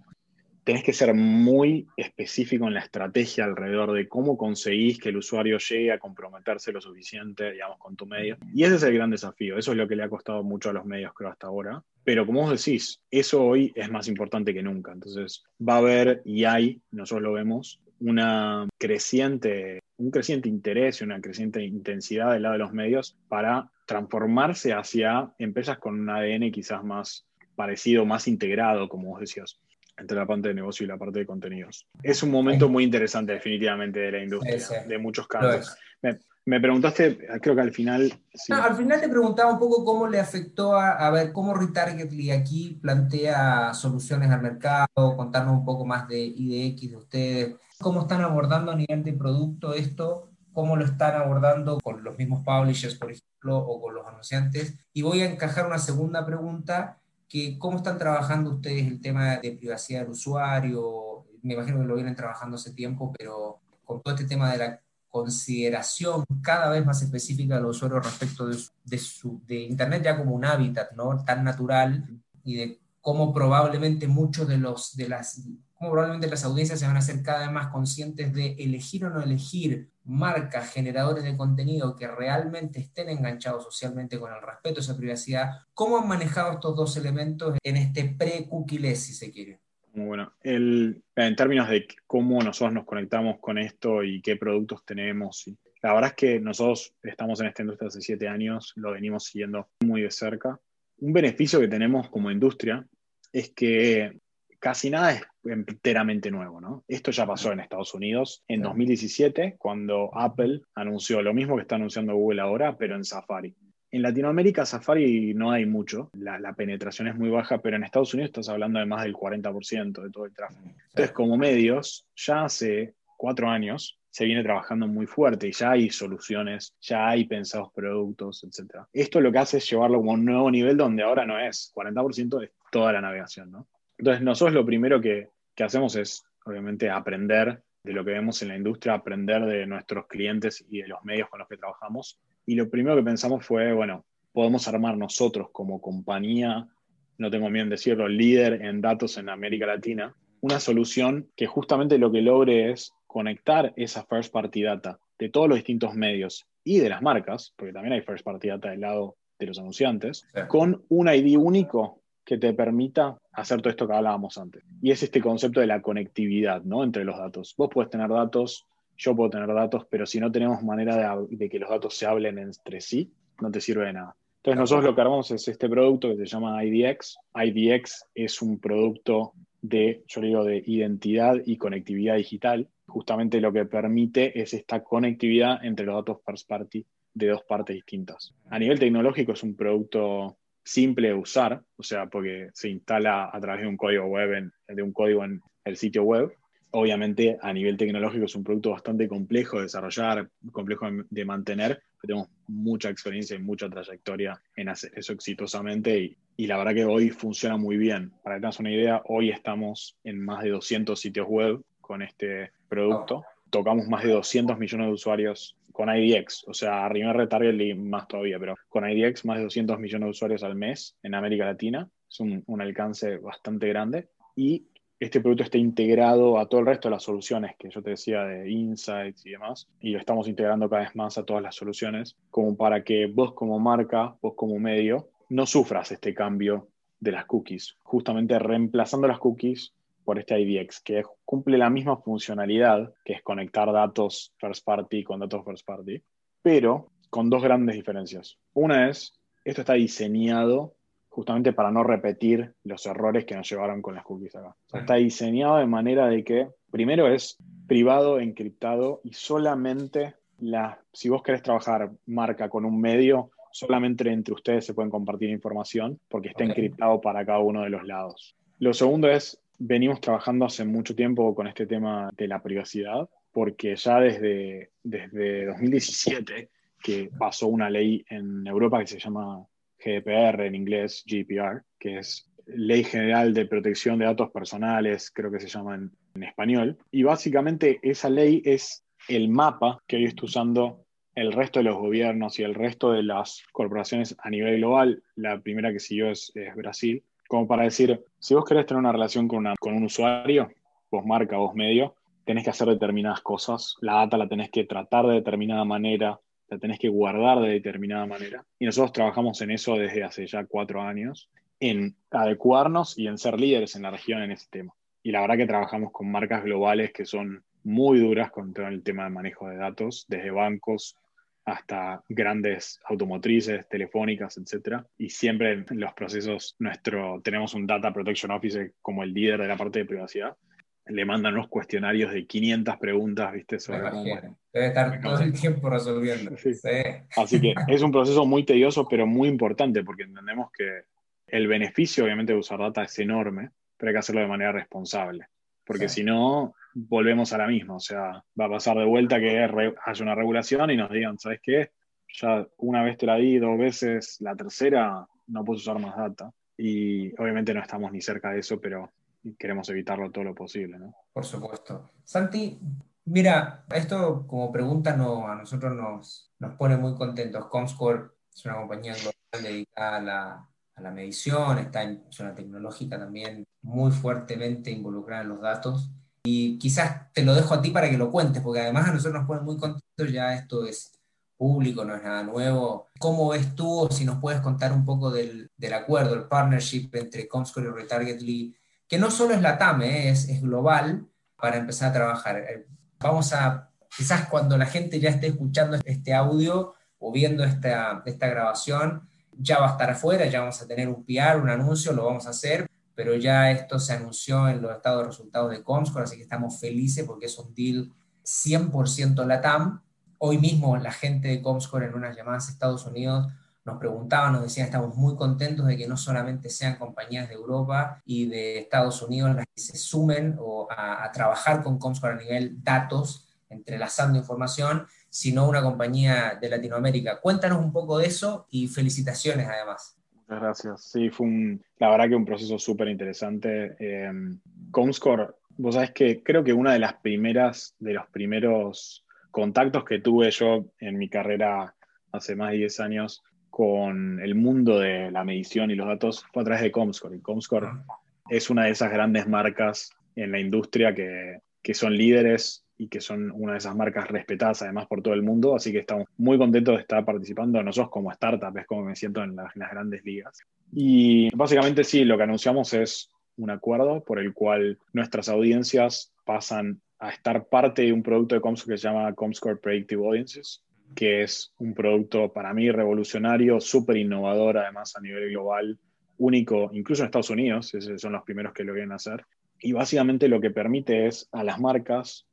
tenés que ser muy específico en la estrategia alrededor de cómo conseguís que el usuario llegue a comprometerse lo suficiente, digamos, con tu medio. Y ese es el gran desafío. Eso es lo que le ha costado mucho a los medios, creo, hasta ahora. Pero como vos decís, eso hoy es más importante que nunca. Entonces, va a haber y hay, nosotros lo vemos, una creciente, un creciente interés y una creciente intensidad del lado de los medios para transformarse hacia empresas con un ADN quizás más parecido, más integrado, como vos decías, entre la parte de negocio y la parte de contenidos. Es un momento muy interesante definitivamente de la industria, de muchos casos. Me, preguntaste, creo que al final... al final te preguntaba un poco cómo le afectó a, ver cómo Retargetly aquí plantea soluciones al mercado, contarnos un poco más de IDX de ustedes, cómo están abordando a nivel de producto esto, cómo lo están abordando con los mismos publishers, por ejemplo, o con los anunciantes. Y voy a encajar una segunda pregunta que cómo están trabajando ustedes el tema de privacidad del usuario. Me imagino que lo vienen trabajando hace tiempo, pero con todo este tema de la consideración cada vez más específica respecto de, de, su, de Internet ya como un hábitat ¿no? tan natural y de cómo probablemente muchos de los de las cómo probablemente las audiencias se van a hacer cada vez más conscientes de elegir o no elegir marcas, generadores de contenido que realmente estén enganchados socialmente con el respeto a esa privacidad. ¿Cómo han manejado estos dos elementos en este pre-cookie si se quiere? Bueno, en términos de cómo nosotros nos conectamos con esto y qué productos tenemos, la verdad es que nosotros estamos en esta industria hace siete años, lo venimos siguiendo muy de cerca. Un beneficio que tenemos como industria es que casi nada es enteramente nuevo, ¿no? Esto ya pasó en Estados Unidos en 2017, cuando Apple anunció lo mismo que está anunciando Google ahora, pero en Safari. En Latinoamérica Safari no hay mucho, la, penetración es muy baja, pero en Estados Unidos estás hablando de más del 40% de todo el tráfico. Entonces, como medios, ya hace cuatro años se viene trabajando muy fuerte y ya hay soluciones, ya hay pensados productos, etc. Esto lo que hace es llevarlo como un nuevo nivel donde ahora no es 40% de toda la navegación, ¿no? Entonces, nosotros lo primero que, hacemos es, obviamente, aprender de lo que vemos en la industria, aprender de nuestros clientes y de los medios con los que trabajamos. Y lo primero que pensamos fue, bueno, podemos armar nosotros como compañía, no tengo miedo en decirlo, líder en datos en América Latina, una solución que justamente lo que logre es conectar esa first party data de todos los distintos medios y de las marcas, porque también hay first party data del lado de los anunciantes, con un ID único que te permita hacer todo esto que hablábamos antes. Y es este concepto de la conectividad ¿no? entre los datos. Vos puedes tener datos, yo puedo tener datos, pero si no tenemos manera de, que los datos se hablen entre sí, no te sirve de nada. Entonces nosotros lo que armamos es este producto que se llama IDX. IDX es un producto de, yo digo, de identidad y conectividad digital. Justamente lo que permite es esta conectividad entre los datos first party de dos partes distintas. A nivel tecnológico es un producto simple de usar, o sea, porque se instala a través de un código web, de un código en el sitio web. Obviamente, a nivel tecnológico es un producto bastante complejo de desarrollar, complejo de mantener, tenemos mucha experiencia y mucha trayectoria en hacer eso exitosamente y, y la verdad que hoy funciona muy bien. Para que tengas una idea, hoy estamos en más de 200 sitios web con este producto. Tocamos más de 200 millones de usuarios con IDX, o sea, arriba Retarget más todavía, pero con IDX más de 200 millones de usuarios al mes en América Latina, es un, alcance bastante grande y este producto está integrado a todo el resto de las soluciones que yo te decía de insights y demás, y lo estamos integrando cada vez más a todas las soluciones, como para que vos como marca, vos como medio, no sufras este cambio de las cookies, justamente reemplazando las cookies por este IDX, que cumple la misma funcionalidad, que es conectar datos first party con datos first party, pero con dos grandes diferencias. Una es, esto está diseñado justamente para no repetir los errores que nos llevaron con las cookies acá. está diseñado de manera de que, primero es privado, encriptado y solamente la, si vos querés trabajar marca con un medio, solamente entre ustedes se pueden compartir información porque está encriptado para cada uno de los lados. Lo segundo es venimos trabajando hace mucho tiempo con este tema de la privacidad, porque ya desde, desde 2017 que pasó una ley en Europa que se llama GDPR en inglés, GDPR, que es Ley General de Protección de Datos Personales, creo que se llama en, en español. Y básicamente esa ley es el mapa que hoy está usando el resto de los gobiernos y el resto de las corporaciones a nivel global. La primera que siguió es, es Brasil, como para decir, si vos querés tener una relación con, con un usuario, vos marca, vos medio, tenés que hacer determinadas cosas, la data la tenés que tratar de determinada manera, la tenés que guardar de determinada manera. Y nosotros trabajamos en eso desde hace ya cuatro años, en adecuarnos y en ser líderes en la región en ese tema. Y la verdad que trabajamos con marcas globales que son muy duras con todo el tema de manejo de datos, desde bancos hasta grandes automotrices, telefónicas, etc. Y siempre en los procesos nuestro, tenemos un Data Protection Officer como el líder de la parte de privacidad. Le mandan unos cuestionarios de 500 preguntas, ¿viste? Sobre Debe estar todo el tiempo resolviendo. Así que es un proceso muy tedioso, pero muy importante, porque entendemos que el beneficio, obviamente, de usar data es enorme, pero hay que hacerlo de manera responsable. Porque si no, volvemos a la misma. O sea, va a pasar de vuelta que haya una regulación y nos digan, ¿sabes qué? Ya una vez te la di, dos veces, la tercera no puedes usar más data. Y obviamente no estamos ni cerca de eso, pero queremos evitarlo todo lo posible, ¿no? Por supuesto. Santi, mira, esto como pregunta no, a nosotros nos, nos pone muy contentos. Comscore es una compañía global dedicada a la, a la medición, está en zona tecnológica también muy fuertemente involucrada en los datos. Y quizás te lo dejo a ti para que lo cuentes, porque además a nosotros nos pone muy contentos, ya esto es público, no es nada nuevo. ¿Cómo ves tú, si nos puedes contar un poco del, del acuerdo, el partnership entre Comscore y Retargetly, que no solo es la TAME, es, es global, para empezar a trabajar? Eh, vamos a, quizás cuando la gente ya esté escuchando este audio o viendo esta, esta grabación, ya va a estar afuera, ya vamos a tener un PR, un anuncio, lo vamos a hacer, pero ya esto se anunció en los estados resultados de Comscore, así que estamos felices porque es un deal 100% LATAM. Hoy mismo la gente de Comscore en unas llamadas a Estados Unidos nos preguntaban, nos decían, estamos muy contentos de que no solamente sean compañías de Europa y de Estados Unidos las que se sumen o a, a trabajar con Comscore a nivel datos, entrelazando información, sino una compañía de Latinoamérica. Cuéntanos un poco de eso y felicitaciones además. Muchas gracias. Sí, fue un, la verdad que un proceso súper interesante. Eh, Comscore, vos sabés que creo que una de las primeras, de los primeros contactos que tuve yo en mi carrera hace más de 10 años con el mundo de la medición y los datos fue a través de Comscore. Y Comscore ah. es una de esas grandes marcas en la industria que, que son líderes y que son una de esas marcas respetadas además por todo el mundo, así que estamos muy contentos de estar participando nosotros como startup, es como me siento en las, grandes ligas. Y básicamente sí, lo que anunciamos es un acuerdo por el cual nuestras audiencias pasan a estar parte de un producto de Comscore que se llama Comscore Predictive Audiences, que es un producto para mí revolucionario, súper innovador además a nivel global, único, incluso en Estados Unidos, son los primeros que lo vienen a hacer. Y básicamente lo que permite es a las marcas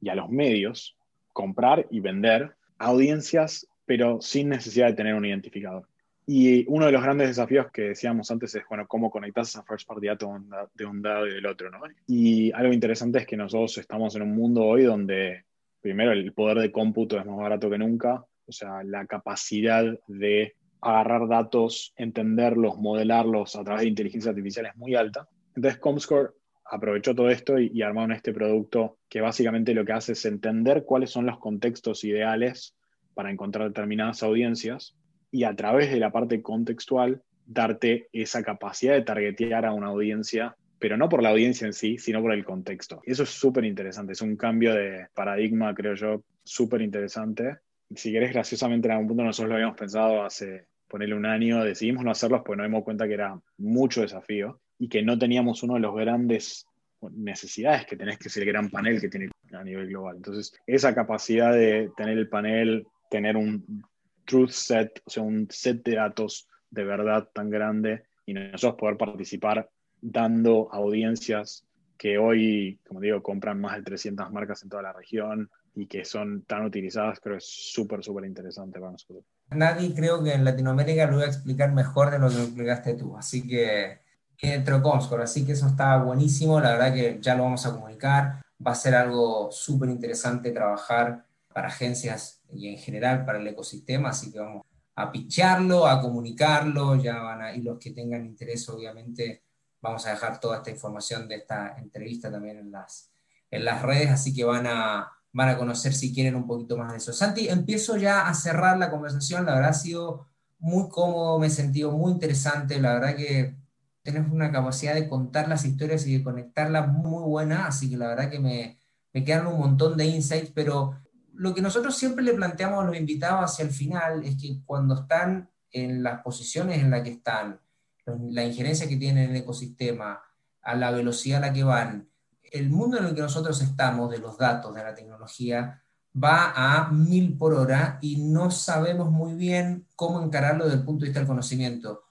y a los medios comprar y vender audiencias, pero sin necesidad de tener un identificador. Y uno de los grandes desafíos que decíamos antes es, bueno, cómo conectas esa first party data de un lado y del otro, ¿no? Y algo interesante es que nosotros estamos en un mundo hoy donde, primero, el poder de cómputo es más barato que nunca, o sea, la capacidad de agarrar datos, entenderlos, modelarlos a través de inteligencia artificial es muy alta. Entonces, Comscore aprovechó todo esto y, y, armaron este producto que básicamente lo que hace es entender cuáles son los contextos ideales para encontrar determinadas audiencias y a través de la parte contextual darte esa capacidad de targetear a una audiencia, pero no por la audiencia en sí, sino por el contexto. Eso es súper interesante, es un cambio de paradigma, creo yo, súper interesante. Si querés, graciosamente en algún punto nosotros lo habíamos pensado hace, ponerle un año, decidimos no hacerlo, pues nos dimos cuenta que era mucho desafío y que no teníamos uno de los grandes necesidades que tenés, que es el gran panel que tiene a nivel global. Entonces, esa capacidad de tener el panel, tener un truth set, o sea, un set de datos de verdad tan grande y nosotros poder participar dando audiencias que hoy, como digo, compran más de 300 marcas en toda la región y que son tan utilizadas, creo que es súper, súper interesante para nosotros. Nadie creo que en Latinoamérica lo voy a explicar mejor de lo que lo explicaste tú, así que entre Comscore, así que eso está buenísimo, la verdad que ya lo vamos a comunicar, va a ser algo súper interesante trabajar para agencias y en general para el ecosistema, así que vamos a picharlo, a comunicarlo, ya van a, y los que tengan interés obviamente vamos a dejar toda esta información de esta entrevista también en las, en las redes, así que van a, van a conocer si quieren un poquito más de eso. Santi, empiezo ya a cerrar la conversación, la verdad ha sido muy cómodo, me he sentido muy interesante, la verdad que tenés una capacidad de contar las historias y de conectarlas muy buena, así que la verdad que me, me quedan un montón de insights, pero lo que nosotros siempre le planteamos a los invitados hacia el final es que cuando están en las posiciones en las que están, la injerencia que tienen en el ecosistema, a la velocidad a la que van, el mundo en el que nosotros estamos, de los datos, de la tecnología, va a mil por hora y no sabemos muy bien cómo encararlo desde el punto de vista del conocimiento.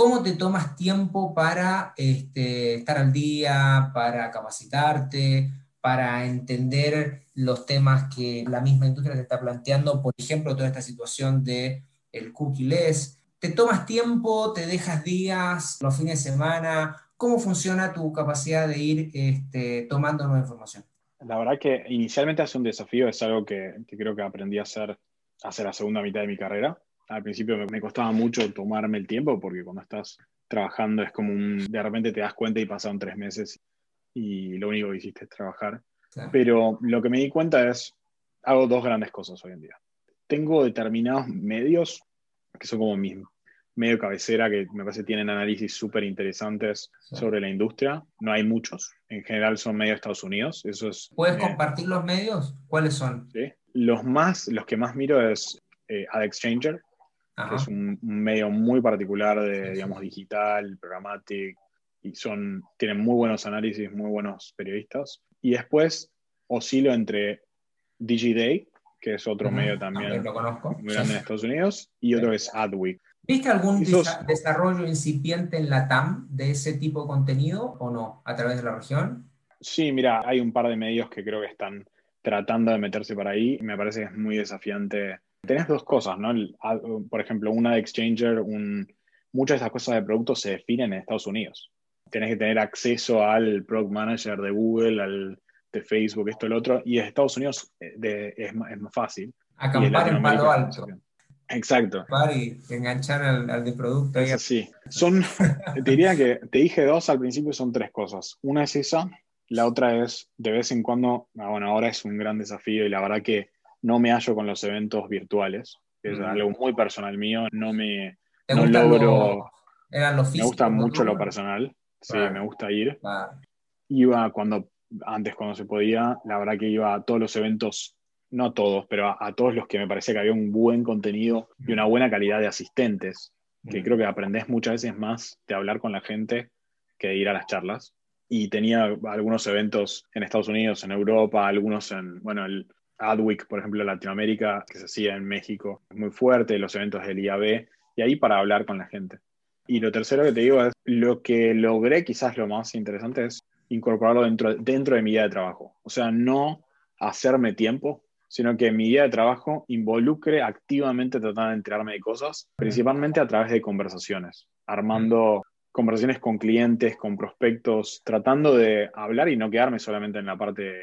¿Cómo te tomas tiempo para este, estar al día, para capacitarte, para entender los temas que la misma industria te está planteando? Por ejemplo, toda esta situación de el cookie-less. ¿Te tomas tiempo, te dejas días, los fines de semana? ¿Cómo funciona tu capacidad de ir este, tomando nueva información? La verdad que inicialmente hace un desafío, es algo que, creo que aprendí a hacer hacia la segunda mitad de mi carrera. Al principio me, costaba mucho tomarme el tiempo porque cuando estás trabajando es como un, de repente te das cuenta y pasaron tres meses y lo único que hiciste es trabajar. Pero lo que me di cuenta es, hago dos grandes cosas hoy en día. Tengo determinados medios que son como mis medio cabecera que me parece tienen análisis súper interesantes sobre la industria. No hay muchos, en general son medio de Estados Unidos. Eso es, ¿Puedes eh, compartir los medios? ¿Cuáles son? Sí. Los, más, los que más miro es eh, AdExchanger, es un, medio muy particular de, digamos, digital, programmatic, y son, tienen muy buenos análisis, muy buenos periodistas. Y después oscilo entre DigiDay, que es otro medio también, lo conozco. muy grande en Estados Unidos, y otro es Adweek. ¿Viste algún desarrollo incipiente en la TAM de ese tipo de contenido o no, a través de la región? Sí, mira, hay un par de medios que creo que están tratando de meterse por ahí. Me parece que es muy desafiante. Tenés dos cosas, ¿no? por ejemplo, una de Exchanger, un, muchas de esas cosas de productos se definen en Estados Unidos. Tenés que tener acceso al Product Manager de Google, al de Facebook, esto, el otro, y en Estados Unidos eh, es, más, fácil. Acampar en Palo Alto. Exacto. Y enganchar al, de producto. sí. Son, te diría que te dije dos al principio, son tres cosas. Una es esa, la otra es de vez en cuando, ah, bueno, ahora es un gran desafío y la verdad que no me hallo con los eventos virtuales, es mm. algo muy personal mío, no me no logro... eran los me gusta mucho lo personal, sí, me gusta ir. Iba cuando, antes cuando se podía, la verdad que iba a todos los eventos no todos, pero a, todos los que me parecía que había un buen contenido y una buena calidad de asistentes, que creo que aprendes muchas veces más de hablar con la gente que de ir a las charlas. Y tenía algunos eventos en Estados Unidos, en Europa, algunos en, bueno, el Adweek, por ejemplo, en Latinoamérica, que se hacía en México, muy fuerte, los eventos del IAB, y ahí para hablar con la gente. Y lo tercero que te digo es, lo que logré, quizás lo más interesante, es incorporarlo dentro, dentro de mi día de trabajo. O sea, no hacerme tiempo sino que mi día de trabajo involucre activamente tratar de enterarme de cosas, principalmente a través de conversaciones, armando conversaciones con clientes, con prospectos, tratando de hablar y no quedarme solamente en la parte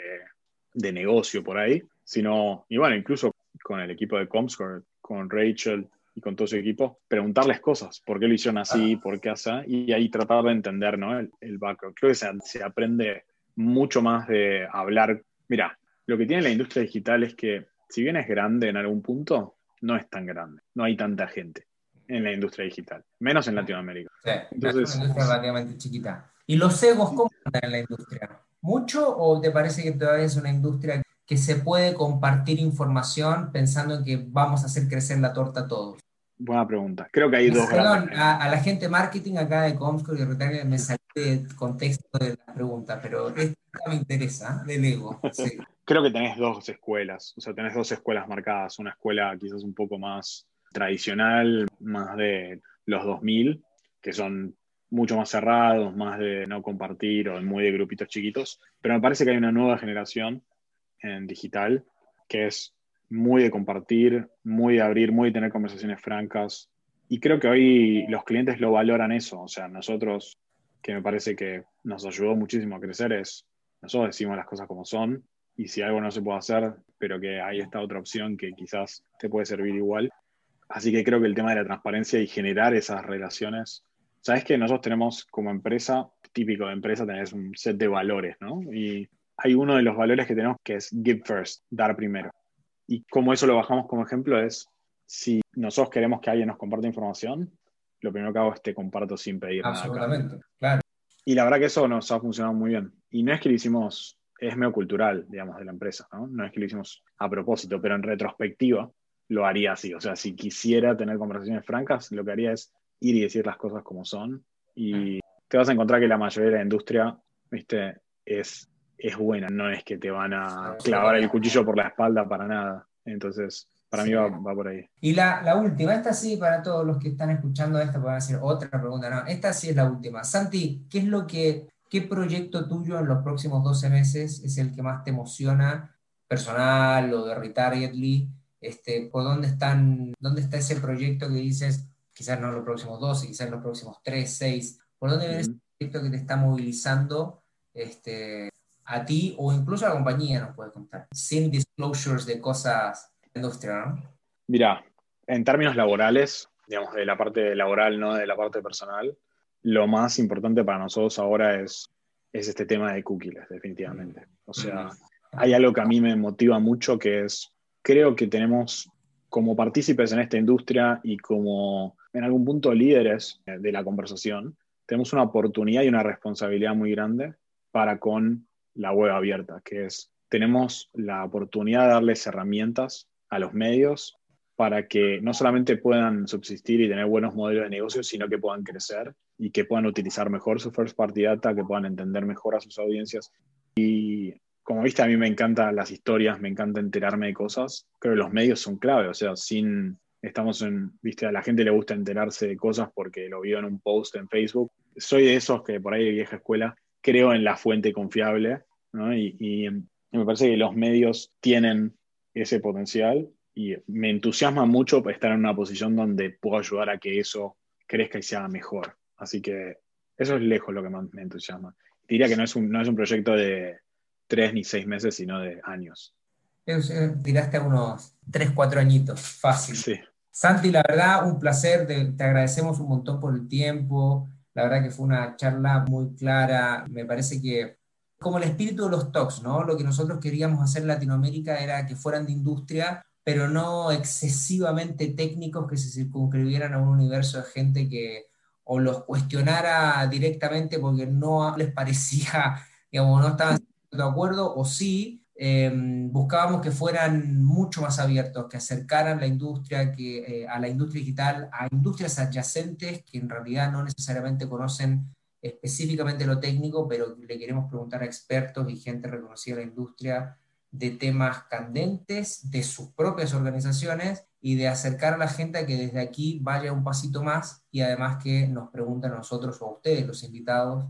de, negocio por ahí, sino, y bueno, incluso con el equipo de Comscore, con Rachel y con todo su equipo, preguntarles cosas, por qué lo hicieron así, por qué así, y ahí tratar de entender ¿no? el, el background. Creo que se, se aprende mucho más de hablar. Mira, lo que tiene la industria digital es que, si bien es grande en algún punto, no es tan grande. No hay tanta gente en la industria digital, menos en Latinoamérica. Sí, Entonces, es una industria relativamente chiquita. ¿Y los egos cómo están en la industria? ¿Mucho o te parece que todavía es una industria que se puede compartir información pensando en que vamos a hacer crecer la torta todos? Buena pregunta. Creo que hay dos. Perdón, a, la gente marketing acá de Comscore y de me salió del contexto de la pregunta, pero esta me interesa, del ego. Creo que tenés dos escuelas, o sea, tenés dos escuelas marcadas. Una escuela quizás un poco más tradicional, más de los 2000, que son mucho más cerrados, más de no compartir o muy de grupitos chiquitos. Pero me parece que hay una nueva generación en digital que es muy de compartir, muy de abrir, muy de tener conversaciones francas. Y creo que hoy los clientes lo valoran eso. O sea, nosotros, que me parece que nos ayudó muchísimo a crecer, es nosotros decimos las cosas como son. Y si algo no se puede hacer, pero que hay esta otra opción que quizás te puede servir igual. Así que creo que el tema de la transparencia y generar esas relaciones. Sabes que nosotros tenemos como empresa, típico de empresa, tenés un set de valores, ¿no? Y hay uno de los valores que tenemos que es give first, dar primero. Y como eso lo bajamos como ejemplo es, si nosotros queremos que alguien nos comparte información, lo primero que hago es te comparto sin pedir nada. Absolutamente, claro. Y la verdad que eso nos ha funcionado muy bien. Y no es que lo hicimos, es medio cultural, digamos, de la empresa, ¿no? No es que lo hicimos a propósito, pero en retrospectiva lo haría así. O sea, si quisiera tener conversaciones francas, lo que haría es ir y decir las cosas como son. Y te vas a encontrar que la mayoría de la industria, viste, es es buena, no es que te van a clavar el cuchillo por la espalda para nada. Entonces, para mí va, por ahí. Y la, última, esta sí, para todos los que están escuchando esta, pueden hacer otra pregunta. No, esta sí es la última. Santi, ¿qué es lo que, qué proyecto tuyo en los próximos 12 meses es el que más te emociona, personal o de Retargetly? Este, ¿Por dónde, están, dónde está ese proyecto que dices, quizás no en los próximos 12, quizás en los próximos 3, 6? ¿Por dónde ves ese proyecto que te está movilizando este, a ti o incluso a la compañía, nos puedes contar? Sin disclosures de cosas industria, ¿no? Mira, en términos laborales, digamos, de la parte laboral, no de la parte personal, lo más importante para nosotros ahora es, es este tema de cookies, definitivamente. O sea, hay algo que a mí me motiva mucho que es, creo que tenemos como partícipes en esta industria y como en algún punto líderes de la conversación, tenemos una oportunidad y una responsabilidad muy grande para con la web abierta, que es, tenemos la oportunidad de darles herramientas a los medios para que no solamente puedan subsistir y tener buenos modelos de negocio, sino que puedan crecer y que puedan utilizar mejor su first party data, que puedan entender mejor a sus audiencias. Y como viste, a mí me encantan las historias, me encanta enterarme de cosas. Creo que los medios son clave, o sea, sin, estamos en, viste, a la gente le gusta enterarse de cosas porque lo vio en un post en Facebook. Soy de esos que por ahí de vieja escuela creo en la fuente confiable, ¿no? y, y me parece que los medios tienen ese potencial y me entusiasma mucho estar en una posición donde puedo ayudar a que eso crezca y sea mejor. Así que eso es lejos lo que más me entusiasma. Diría que no es un, no es un proyecto de tres ni seis meses, sino de años. Tiraste a unos tres, cuatro añitos, fácil. Sí. Santi, la verdad, un placer, te agradecemos un montón por el tiempo, la verdad que fue una charla muy clara, me parece que como el espíritu de los talks, ¿no? Lo que nosotros queríamos hacer en Latinoamérica era que fueran de industria, pero no excesivamente técnicos que se circunscribieran a un universo de gente que o los cuestionara directamente porque no les parecía, digamos, no estaban de acuerdo, o sí, em, buscábamos que fueran mucho más abiertos, que acercaran la industria que, eh, a la industria digital, a industrias adyacentes que en realidad no necesariamente conocen específicamente lo técnico, pero le queremos preguntar a expertos y gente reconocida en la industria de temas candentes de sus propias organizaciones y de acercar a la gente a que desde aquí vaya un pasito más y además que nos pregunten a nosotros o a ustedes, los invitados,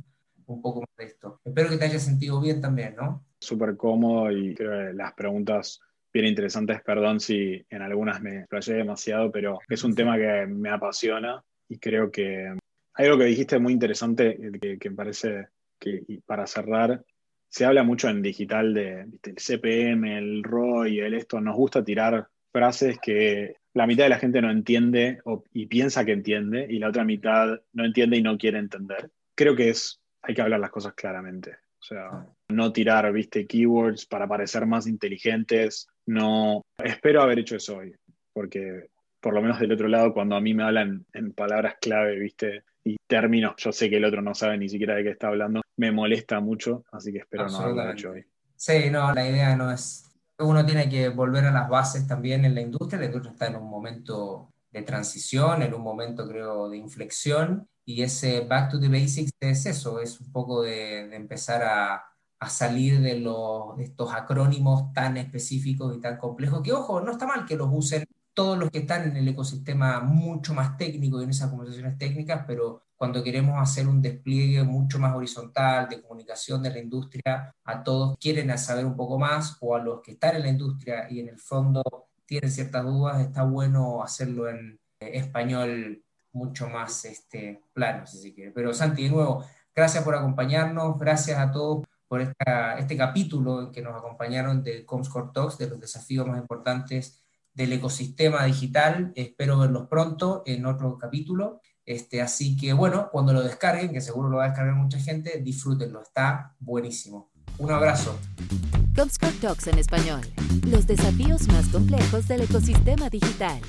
un poco más de esto. Espero que te haya sentido bien también, ¿no? Súper cómodo y creo que las preguntas bien interesantes, perdón si en algunas me explayé demasiado, pero es un tema que me apasiona y creo que algo que dijiste muy interesante que, me parece que para cerrar, se habla mucho en digital de el CPM, el ROI, el esto. Nos gusta tirar frases que la mitad de la gente no entiende y piensa que entiende y la otra mitad no entiende y no quiere entender. Creo que es, hay que hablar las cosas claramente. O sea, no tirar, viste, keywords para parecer más inteligentes. No, espero haber hecho eso hoy, porque por lo menos del otro lado, cuando a mí me hablan en palabras clave, viste, y términos, yo sé que el otro no sabe ni siquiera de qué está hablando, me molesta mucho, así que espero no haberlo hecho hoy. Sí, no, la idea no es. Uno tiene que volver a las bases también en la industria. La industria está en un momento de transición, en un momento, creo, de inflexión. Y ese back to the basics es eso, es un poco de, empezar a, a salir de, los, de estos acrónimos tan específicos y tan complejos, que ojo, no está mal que los usen todos los que están en el ecosistema mucho más técnico y en esas conversaciones técnicas, pero cuando queremos hacer un despliegue mucho más horizontal de comunicación de la industria, a todos quieren saber un poco más o a los que están en la industria y en el fondo tienen ciertas dudas, está bueno hacerlo en eh, español mucho más este, plano, si se quiere. Pero Santi, de nuevo, gracias por acompañarnos, gracias a todos por este capítulo en que nos acompañaron de Comscore Talks, de los desafíos más importantes del ecosistema digital. Espero verlos pronto en otro capítulo. Este, así que bueno, cuando lo descarguen, que seguro lo va a descargar mucha gente, disfrútenlo, está buenísimo. Un abrazo. Comscore Talks en español. Los desafíos más complejos del ecosistema digital.